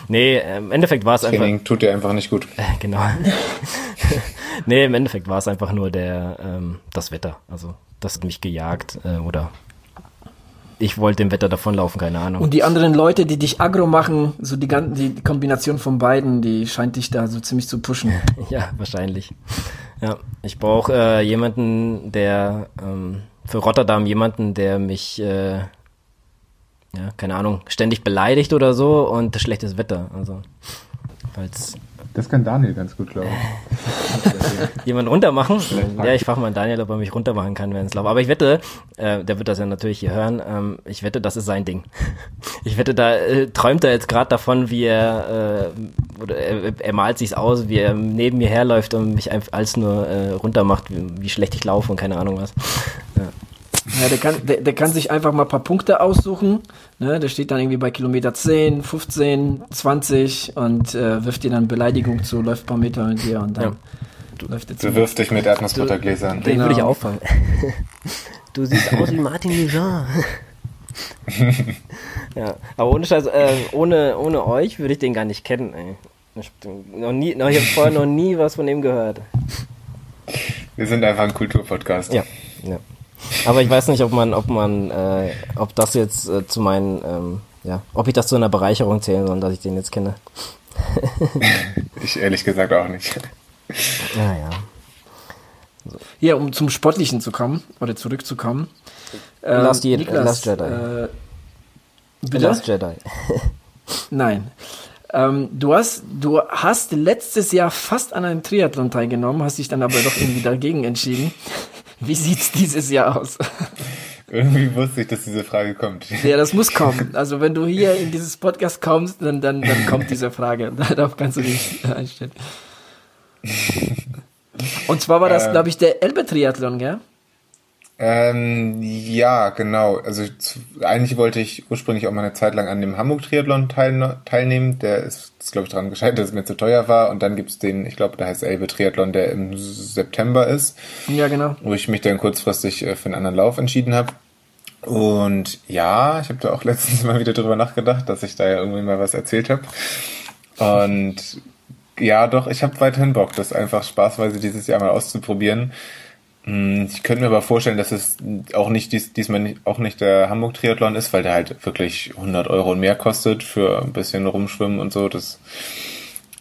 Nee, im Endeffekt war es einfach. Training tut dir einfach nicht gut. Äh, [LAUGHS] genau. [LAUGHS] nee, im Endeffekt war es einfach nur der ähm, das Wetter. Also das hat mich gejagt äh, oder ich wollte dem Wetter davonlaufen, keine Ahnung. Und die anderen Leute, die dich aggro machen, so die, gan- die Kombination von beiden, die scheint dich da so ziemlich zu pushen. ja, wahrscheinlich. Ja, ich brauche äh, jemanden, der ähm, für Rotterdam jemanden, der mich äh, ja, keine Ahnung, ständig beleidigt oder so und schlechtes Wetter. Also falls Das kann Daniel ganz gut, glaube ich. [LAUGHS] jemand runtermachen. Ja, ich frage mal Daniel, ob er mich runtermachen kann, wenn es läuft. Aber ich wette, äh, der wird das ja natürlich hier hören. Ähm, ich wette, das ist sein Ding. [LAUGHS] Ich wette, da äh, träumt er jetzt gerade davon, wie er äh, oder er, er malt sich's aus, wie er neben mir herläuft und mich einfach alles nur äh, runtermacht, wie, wie schlecht ich laufe und keine Ahnung was. Ja, der kann, der, der kann sich einfach mal ein paar Punkte aussuchen. Ne? Der steht dann irgendwie bei Kilometer 10, 15, 20 und äh, wirft dir dann Beleidigung zu, läuft ein paar Meter mit dir und dann läuft er zu. Bewirf dich mit Erdnussbuttergläsern. Den Genau. würde ich auffangen. [LAUGHS] Du siehst aus wie Martin Lujard. [LAUGHS] ja, aber ohne Scheiß, äh, ohne, ohne euch würde ich den gar nicht kennen, ey. Ich, noch nie, noch, ich habe vorher noch nie was von ihm gehört. Wir sind einfach ein Kulturpodcast. Ja, ja. Aber ich weiß nicht, ob man, ob man, äh, ob das jetzt äh, zu meinen, ähm, ja, ob ich das zu einer Bereicherung zählen soll, dass ich den jetzt kenne. [LAUGHS] Ich ehrlich gesagt auch nicht. Naja. Ja, um zum Sportlichen zu kommen oder zurückzukommen. Äh, Last Jedi- Niklas, Last Jedi. Äh, bitte? Last Jedi. [LAUGHS] Nein. Ähm, du, hast, du hast letztes Jahr fast an einem Triathlon teilgenommen, hast dich dann aber doch irgendwie dagegen entschieden. Wie sieht's dieses Jahr aus? [LAUGHS] Irgendwie wusste ich, dass diese Frage kommt. Ja, das muss kommen. Also wenn du hier in dieses Podcast kommst, dann, dann, dann kommt diese Frage. [LAUGHS] Darauf kannst du dich einstellen. Und zwar war das, äh, glaube ich, der Elbe-Triathlon, gell? Ähm, ja, genau. Also eigentlich wollte ich ursprünglich auch mal eine Zeit lang an dem Hamburg-Triathlon teil, teilnehmen. Der ist, ist glaube ich, daran gescheitert, dass es mir zu teuer war. Und dann gibt's den, ich glaube, der heißt Elbe-Triathlon, der im September ist. Ja, genau. Wo ich mich dann kurzfristig äh, für einen anderen Lauf entschieden habe. Und ja, ich habe da auch [LAUGHS] letztens mal wieder drüber nachgedacht, dass ich da ja irgendwie mal was erzählt habe. Und ja, doch, ich habe weiterhin Bock, das einfach spaßweise dieses Jahr mal auszuprobieren. Hm, ich könnte mir aber vorstellen, dass es auch nicht dies, diesmal nicht, auch nicht der Hamburg Triathlon ist, weil der halt wirklich 100 Euro und mehr kostet für ein bisschen rumschwimmen und so. Das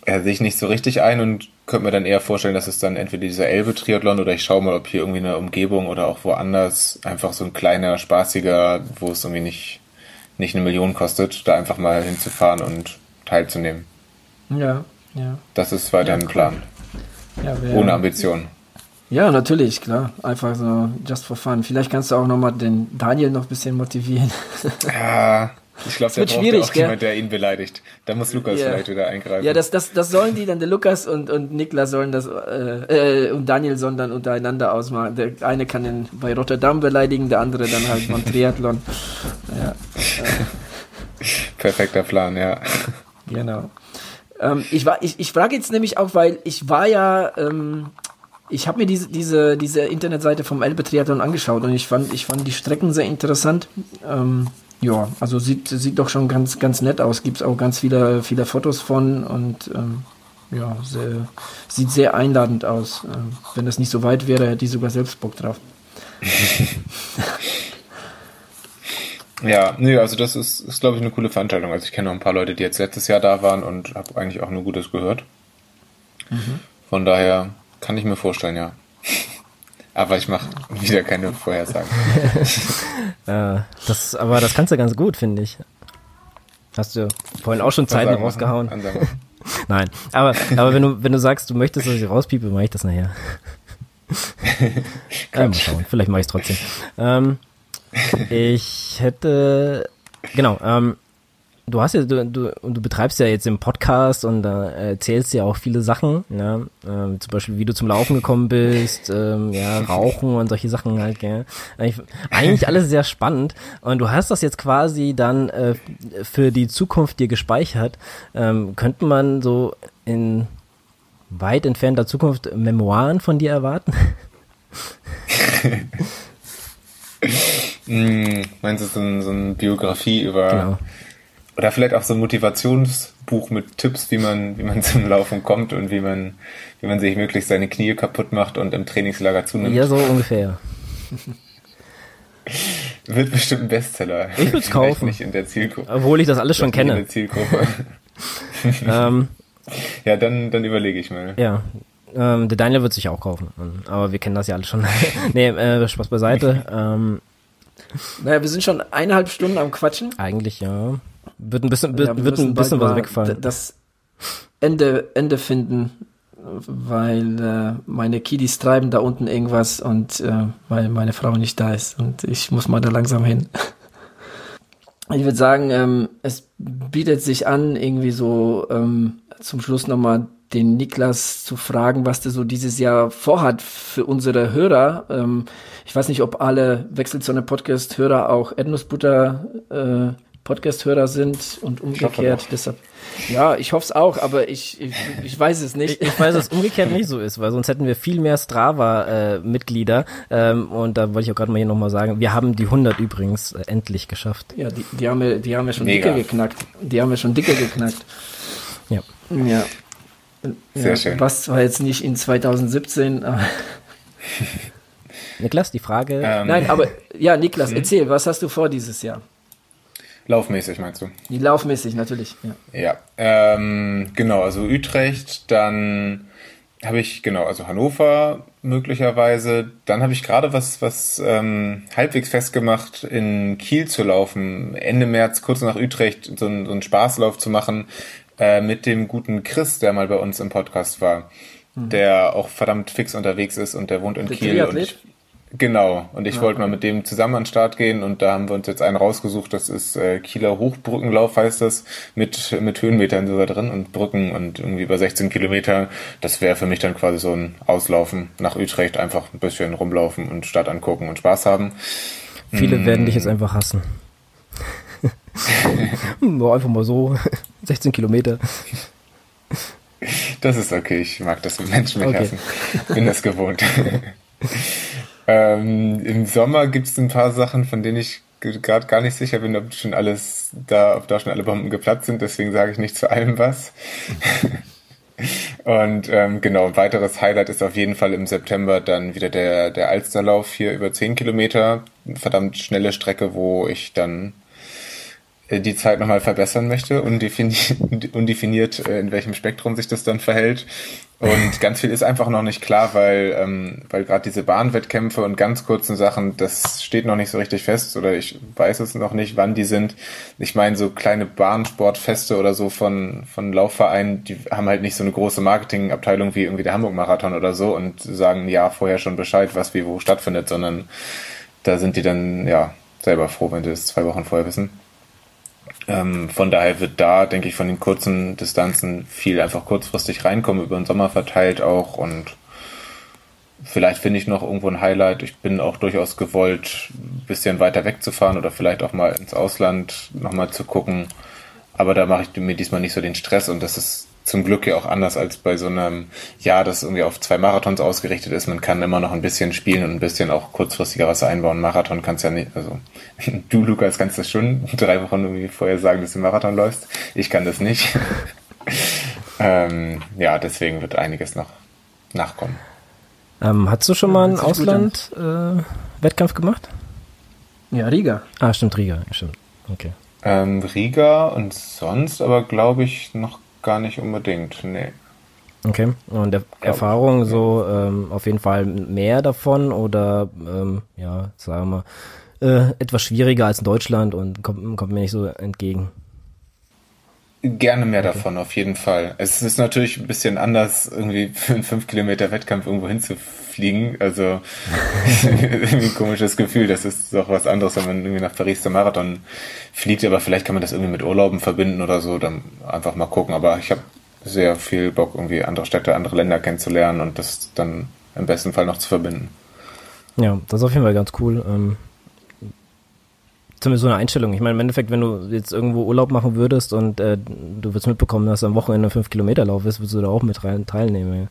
er sehe ich nicht so richtig ein und könnte mir dann eher vorstellen, dass es dann entweder dieser Elbe Triathlon oder ich schaue mal, ob hier irgendwie eine Umgebung oder auch woanders einfach so ein kleiner, spaßiger, wo es irgendwie nicht, nicht eine Million kostet, da einfach mal hinzufahren und teilzunehmen. Ja, ja. Das ist weiterhin ja, ein Plan. Ja, Ohne Ambition. Ja, natürlich, klar. Einfach so just for fun. Vielleicht kannst du auch nochmal den Daniel noch ein bisschen motivieren. [LAUGHS] Ja, ich glaube, der braucht schwierig, auch gell? jemand, der ihn beleidigt. Da muss Lukas yeah. vielleicht wieder eingreifen. Ja, das, das, das sollen die dann, der Lukas und, und Niklas sollen das, äh, äh, und Daniel sollen dann untereinander ausmachen. Der eine kann den bei Rotterdam beleidigen, der andere dann halt beim Triathlon. Ja. [LAUGHS] Perfekter Plan, ja. Genau. Ähm, ich, war, ich, ich frage jetzt nämlich auch, weil ich war ja, ähm, ich habe mir diese, diese, diese Internetseite vom Elbe Triathlon angeschaut und ich fand, ich fand die Strecken sehr interessant. Ähm, ja, also sieht, sieht doch schon ganz, ganz nett aus. Gibt es auch ganz viele, viele Fotos von und ähm, ja, sehr, sieht sehr einladend aus. Ähm, wenn das nicht so weit wäre, hätte ich sogar selbst Bock drauf. [LAUGHS] ja, nee, also das ist, ist glaube ich, eine coole Veranstaltung. Also ich kenne noch ein paar Leute, die jetzt letztes Jahr da waren und habe eigentlich auch nur Gutes gehört. Mhm. Von daher kann ich mir vorstellen, ja. [LAUGHS] Aber ich mache wieder keine Vorhersagen. [LAUGHS] ja, das, aber das kannst du ganz gut, finde ich. Hast du vorhin auch schon Zeiten rausgehauen. [LAUGHS] Nein, aber, aber wenn du, wenn du sagst, du möchtest, dass ich rauspiepe, mache ich das nachher. äh, mal schauen, vielleicht mache ich es trotzdem. Ähm, ich hätte, genau, ähm, du hast ja, du, du, du betreibst ja jetzt den Podcast und da äh, erzählst ja auch viele Sachen, ja, ähm, zum Beispiel wie du zum Laufen gekommen bist, ähm, ja, [LAUGHS] Rauchen und solche Sachen halt, gell. Eigentlich, eigentlich alles sehr spannend und du hast das jetzt quasi dann äh, für die Zukunft dir gespeichert. Ähm, könnte man so in weit entfernter Zukunft Memoiren von dir erwarten? [LAUGHS] [LAUGHS] hm, meinst du so, ein, so eine Biografie über genau oder vielleicht auch so ein Motivationsbuch mit Tipps, wie man, wie man [LAUGHS] zum Laufen kommt und wie man, wie man sich möglichst seine Knie kaputt macht und im Trainingslager zunimmt. Ja, so ungefähr. [LAUGHS] Wird bestimmt ein Bestseller. Ich würde es kaufen. Nicht in der Zielgruppe. Obwohl ich das alles schon kenne. In der Zielgruppe. [LAUGHS] ähm, ja, dann, dann überlege ich mal. Ja. Ähm, der Daniel wird sich auch kaufen. Aber wir kennen das ja alle schon. nee, äh, Spaß beiseite. Ähm, naja, wir sind schon eineinhalb Stunden am Quatschen. Eigentlich, ja. Wird ein bisschen, ja, wird ein bisschen was wegfallen. Das Ende, Ende finden, weil äh, meine Kiddies treiben da unten irgendwas und äh, weil meine Frau nicht da ist und ich muss mal da langsam hin. [LAUGHS] Ich würde sagen, ähm, es bietet sich an, irgendwie so ähm, zum Schluss nochmal den Niklas zu fragen, was der so dieses Jahr vorhat für unsere Hörer. Ähm, ich weiß nicht, ob alle Wechselzone Podcast-Hörer auch Erdnussbutter äh, Podcast-Hörer sind und umgekehrt. Deshalb, ja, ich hoffe es auch, aber ich, ich, ich weiß es nicht. Ich, ich weiß, dass es umgekehrt nicht so ist, weil sonst hätten wir viel mehr Strava-Mitglieder. Äh, ähm, und da wollte ich auch gerade mal hier nochmal sagen, wir haben die 100 übrigens äh, endlich geschafft. Ja, die, die, haben wir, die haben wir schon Mega. dicke geknackt. Die haben wir schon dicke geknackt. Ja. Ja. Sehr ja, schön. Was zwar jetzt nicht in 2017, [LAUGHS] aber Niklas, die Frage. Ähm. Nein, aber ja, Niklas, hm? erzähl, was hast du vor dieses Jahr? Laufmäßig meinst du? Die laufmäßig, natürlich, ja. Ja, ähm, genau, also Utrecht, dann habe ich, genau, also Hannover möglicherweise. Dann habe ich gerade was, was ähm, halbwegs festgemacht, in Kiel zu laufen, Ende März, kurz nach Utrecht, so, ein, so einen Spaßlauf zu machen äh, mit dem guten Chris, der mal bei uns im Podcast war, mhm. der auch verdammt fix unterwegs ist und der wohnt in der Kiel. Und ich, Genau, und ich ja. wollte mal mit dem zusammen an den Start gehen und da haben wir uns jetzt einen rausgesucht, das ist äh, Kieler Hochbrückenlauf heißt das, mit, mit Höhenmetern sogar drin und Brücken und irgendwie über 16 Kilometer. Das wäre für mich dann quasi so ein Auslaufen nach Utrecht, einfach ein bisschen rumlaufen und Stadt angucken und Spaß haben. Viele mm. werden dich jetzt einfach hassen. [LAUGHS] Nur einfach mal so, 16 Kilometer. Das ist okay, ich mag das, wenn Menschen mich okay. hassen. Bin das gewohnt. [LAUGHS] ähm, Im Sommer gibt es ein paar Sachen, von denen ich gerade gar nicht sicher bin, ob schon alles da, ob da schon alle Bomben geplatzt sind, deswegen sage ich nicht zu allem was. [LAUGHS] Und ähm, genau, ein weiteres Highlight ist auf jeden Fall im September dann wieder der, der Alsterlauf hier über 10 Kilometer. Verdammt schnelle Strecke, wo ich dann die Zeit nochmal verbessern möchte, undefiniert, [LAUGHS] undefiniert, äh, in welchem Spektrum sich das dann verhält. Und [LAUGHS] ganz viel ist einfach noch nicht klar, weil, ähm, weil gerade diese Bahnwettkämpfe und ganz kurzen Sachen, das steht noch nicht so richtig fest oder ich weiß es noch nicht, wann die sind. Ich meine, so kleine Bahnsportfeste oder so von, von Laufvereinen, die haben halt nicht so eine große Marketingabteilung wie irgendwie der Hamburg-Marathon oder so und sagen Jahr vorher schon Bescheid, was wie wo stattfindet, sondern da sind die dann ja selber froh, wenn die es zwei Wochen vorher wissen. Ähm, von daher wird da, denke ich, von den kurzen Distanzen viel einfach kurzfristig reinkommen, über den Sommer verteilt auch und vielleicht finde ich noch irgendwo ein Highlight. Ich bin auch durchaus gewollt, ein bisschen weiter wegzufahren oder vielleicht auch mal ins Ausland nochmal zu gucken. Aber da mache ich mir diesmal nicht so den Stress und das ist zum Glück ja auch anders als bei so einem Jahr, das irgendwie auf zwei Marathons ausgerichtet ist. Man kann immer noch ein bisschen spielen und ein bisschen auch kurzfristiger was einbauen. Marathon kannst ja nicht, also [LAUGHS] du, Lukas, kannst das schon [LAUGHS] drei Wochen irgendwie vorher sagen, dass du Marathon läufst. Ich kann das nicht. [LAUGHS] ähm, ja, deswegen wird einiges noch nachkommen. Ähm, hast du schon mal einen Ausland-Wettkampf äh, gemacht? Ja, Riga. Ah, stimmt, Riga. Stimmt. Okay. Ähm, Riga und sonst aber glaube ich noch gar nicht unbedingt, nee. Okay, und der Erfahrung so ähm, auf jeden Fall mehr davon oder ähm, ja, sagen wir mal, äh, etwas schwieriger als in Deutschland und kommt, kommt mir nicht so entgegen. Gerne mehr davon, auf jeden Fall. Es ist natürlich ein bisschen anders, irgendwie für einen 5 Kilometer Wettkampf irgendwo hinzufliegen. Also [LAUGHS] irgendwie ein komisches Gefühl. Das ist doch was anderes, wenn man irgendwie nach Paris zum Marathon fliegt. Aber vielleicht kann man das irgendwie mit Urlauben verbinden oder so. Dann einfach mal gucken. Aber ich habe sehr viel Bock, irgendwie andere Städte, andere Länder kennenzulernen und das dann im besten Fall noch zu verbinden. Ja, das ist auf jeden Fall ganz cool. Ähm, zumindest so eine Einstellung. Ich meine, im Endeffekt, wenn du jetzt irgendwo Urlaub machen würdest und äh, du würdest mitbekommen, dass du am Wochenende 5 Kilometer Lauf ist, würdest du da auch mit rein teilnehmen.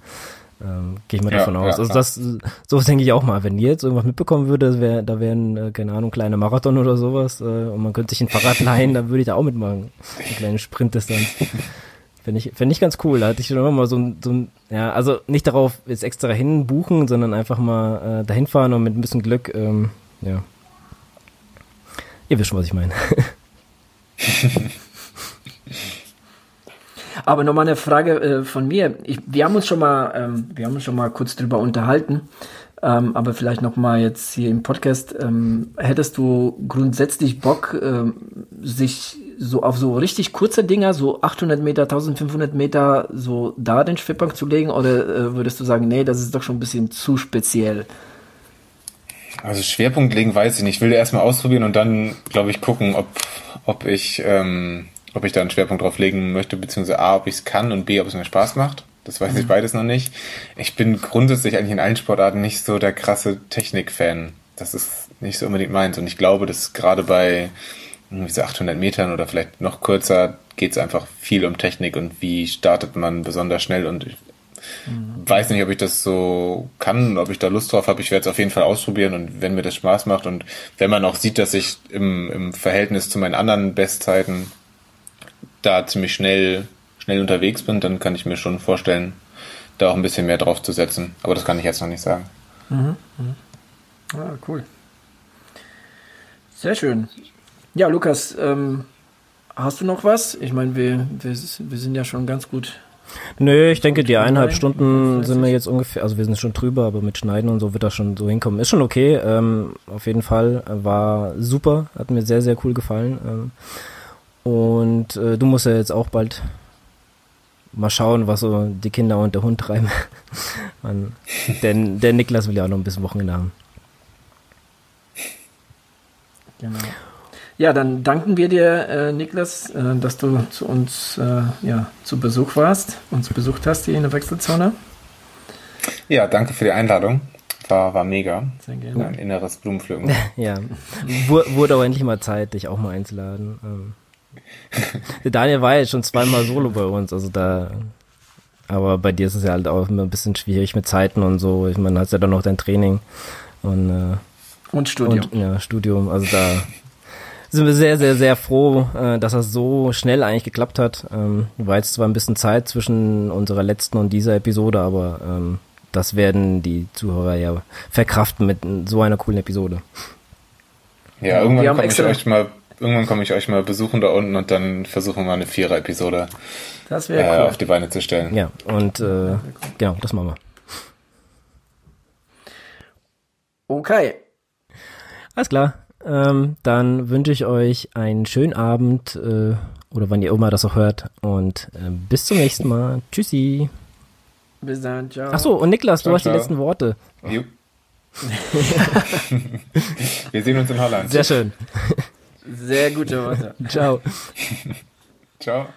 Ähm, Gehe ich mal ja, davon aus. Ja, also das, so denke ich auch mal. Wenn ihr jetzt irgendwas mitbekommen würde, wär, da wären, äh, keine Ahnung, kleine Marathon oder sowas, äh, und man könnte sich ein Fahrrad [LAUGHS] leihen, dann würde ich da auch mitmachen. Eine kleine Sprintdistanz. Finde ich, finde ich ganz cool. Da hatte ich schon immer mal so ein, so ein, ja, also nicht darauf jetzt extra hin buchen, sondern einfach mal äh, dahin fahren und mit ein bisschen Glück, ähm, ja, Ihr wisst schon, was ich meine. [LAUGHS] Aber nochmal eine Frage äh, von mir. Ich, wir haben uns schon mal, ähm, wir haben uns schon mal kurz drüber unterhalten. Ähm, aber vielleicht nochmal jetzt hier im Podcast. Ähm, hättest du grundsätzlich Bock, ähm, sich so auf so richtig kurze Dinger, so 800 Meter, 1500 Meter, so da den Schwerpunkt zu legen? Oder äh, würdest du sagen, nee, das ist doch schon ein bisschen zu speziell? Also Schwerpunkt legen weiß ich nicht. Ich will erstmal ausprobieren und dann, glaube ich, gucken, ob, ob ich, ähm, ob ich da einen Schwerpunkt drauf legen möchte, beziehungsweise A, ob ich es kann und B, ob es mir Spaß macht. Das weiß mhm. ich beides noch nicht. Ich bin grundsätzlich eigentlich in allen Sportarten nicht so der krasse Technik-Fan. Das ist nicht so unbedingt meins. Und ich glaube, dass gerade bei irgendwie so 800 Metern oder vielleicht noch kürzer geht es einfach viel um Technik und wie startet man besonders schnell. Und Mhm. Weiß nicht, ob ich das so kann, ob ich da Lust drauf habe. Ich werde es auf jeden Fall ausprobieren und wenn mir das Spaß macht und wenn man auch sieht, dass ich im, im Verhältnis zu meinen anderen Bestzeiten da ziemlich schnell, schnell unterwegs bin, dann kann ich mir schon vorstellen, da auch ein bisschen mehr drauf zu setzen. Aber das kann ich jetzt noch nicht sagen. Mhm. Mhm. Ah, cool. Sehr schön. Ja, Lukas, ähm, hast du noch was? Ich meine, wir, wir, wir sind ja schon ganz gut Nö, ich denke, die eineinhalb Stunden sind wir jetzt ungefähr, also wir sind schon drüber, aber mit Schneiden und so wird das schon so hinkommen. Ist schon okay, ähm, auf jeden Fall. War super, hat mir sehr, sehr cool gefallen. Ähm, und äh, du musst ja jetzt auch bald mal schauen, was so die Kinder und der Hund treiben. [LAUGHS] Denn der Niklas will ja auch noch ein bisschen Wochenende haben. Genau. Ja, dann danken wir dir, äh, Niklas, äh, dass du zu uns äh, ja, zu Besuch warst, uns besucht hast hier in der Wechselzone. Ja, danke für die Einladung. War, war mega. Sehr gerne. Ein inneres Blumenpflücken. [LAUGHS] Ja, Wur- wurde auch endlich mal Zeit, dich auch mal einzuladen. Ähm, der Daniel war jetzt schon zweimal solo bei uns, also da, aber bei dir ist es ja halt auch immer ein bisschen schwierig mit Zeiten und so. Ich meine, hast ja dann noch dein Training und, äh, Und Studium. und ja, Studium, also da sind wir sehr, sehr, sehr froh, äh, dass das so schnell eigentlich geklappt hat. Ähm, war jetzt zwar ein bisschen Zeit zwischen unserer letzten und dieser Episode, aber ähm, das werden die Zuhörer ja verkraften mit so einer coolen Episode. Ja, irgendwann komme ich euch mal, irgendwann komme ich euch mal besuchen da unten und dann versuchen wir mal eine Vierer-Episode äh, cool. auf die Beine zu stellen. Ja, und äh, genau, das machen wir. Okay. Alles klar. Ähm, dann wünsche ich euch einen schönen Abend äh, oder wann ihr immer das auch hört und äh, bis zum nächsten Mal. [LAUGHS] Tschüssi. Bis dann. Ciao. Ach so, und Niklas, du Ciao, hast die ciao. letzten Worte. Jo. [LAUGHS] wir sehen uns in Holland. Sehr schön. Sehr gute Worte. [LAUGHS] Ciao. Ciao.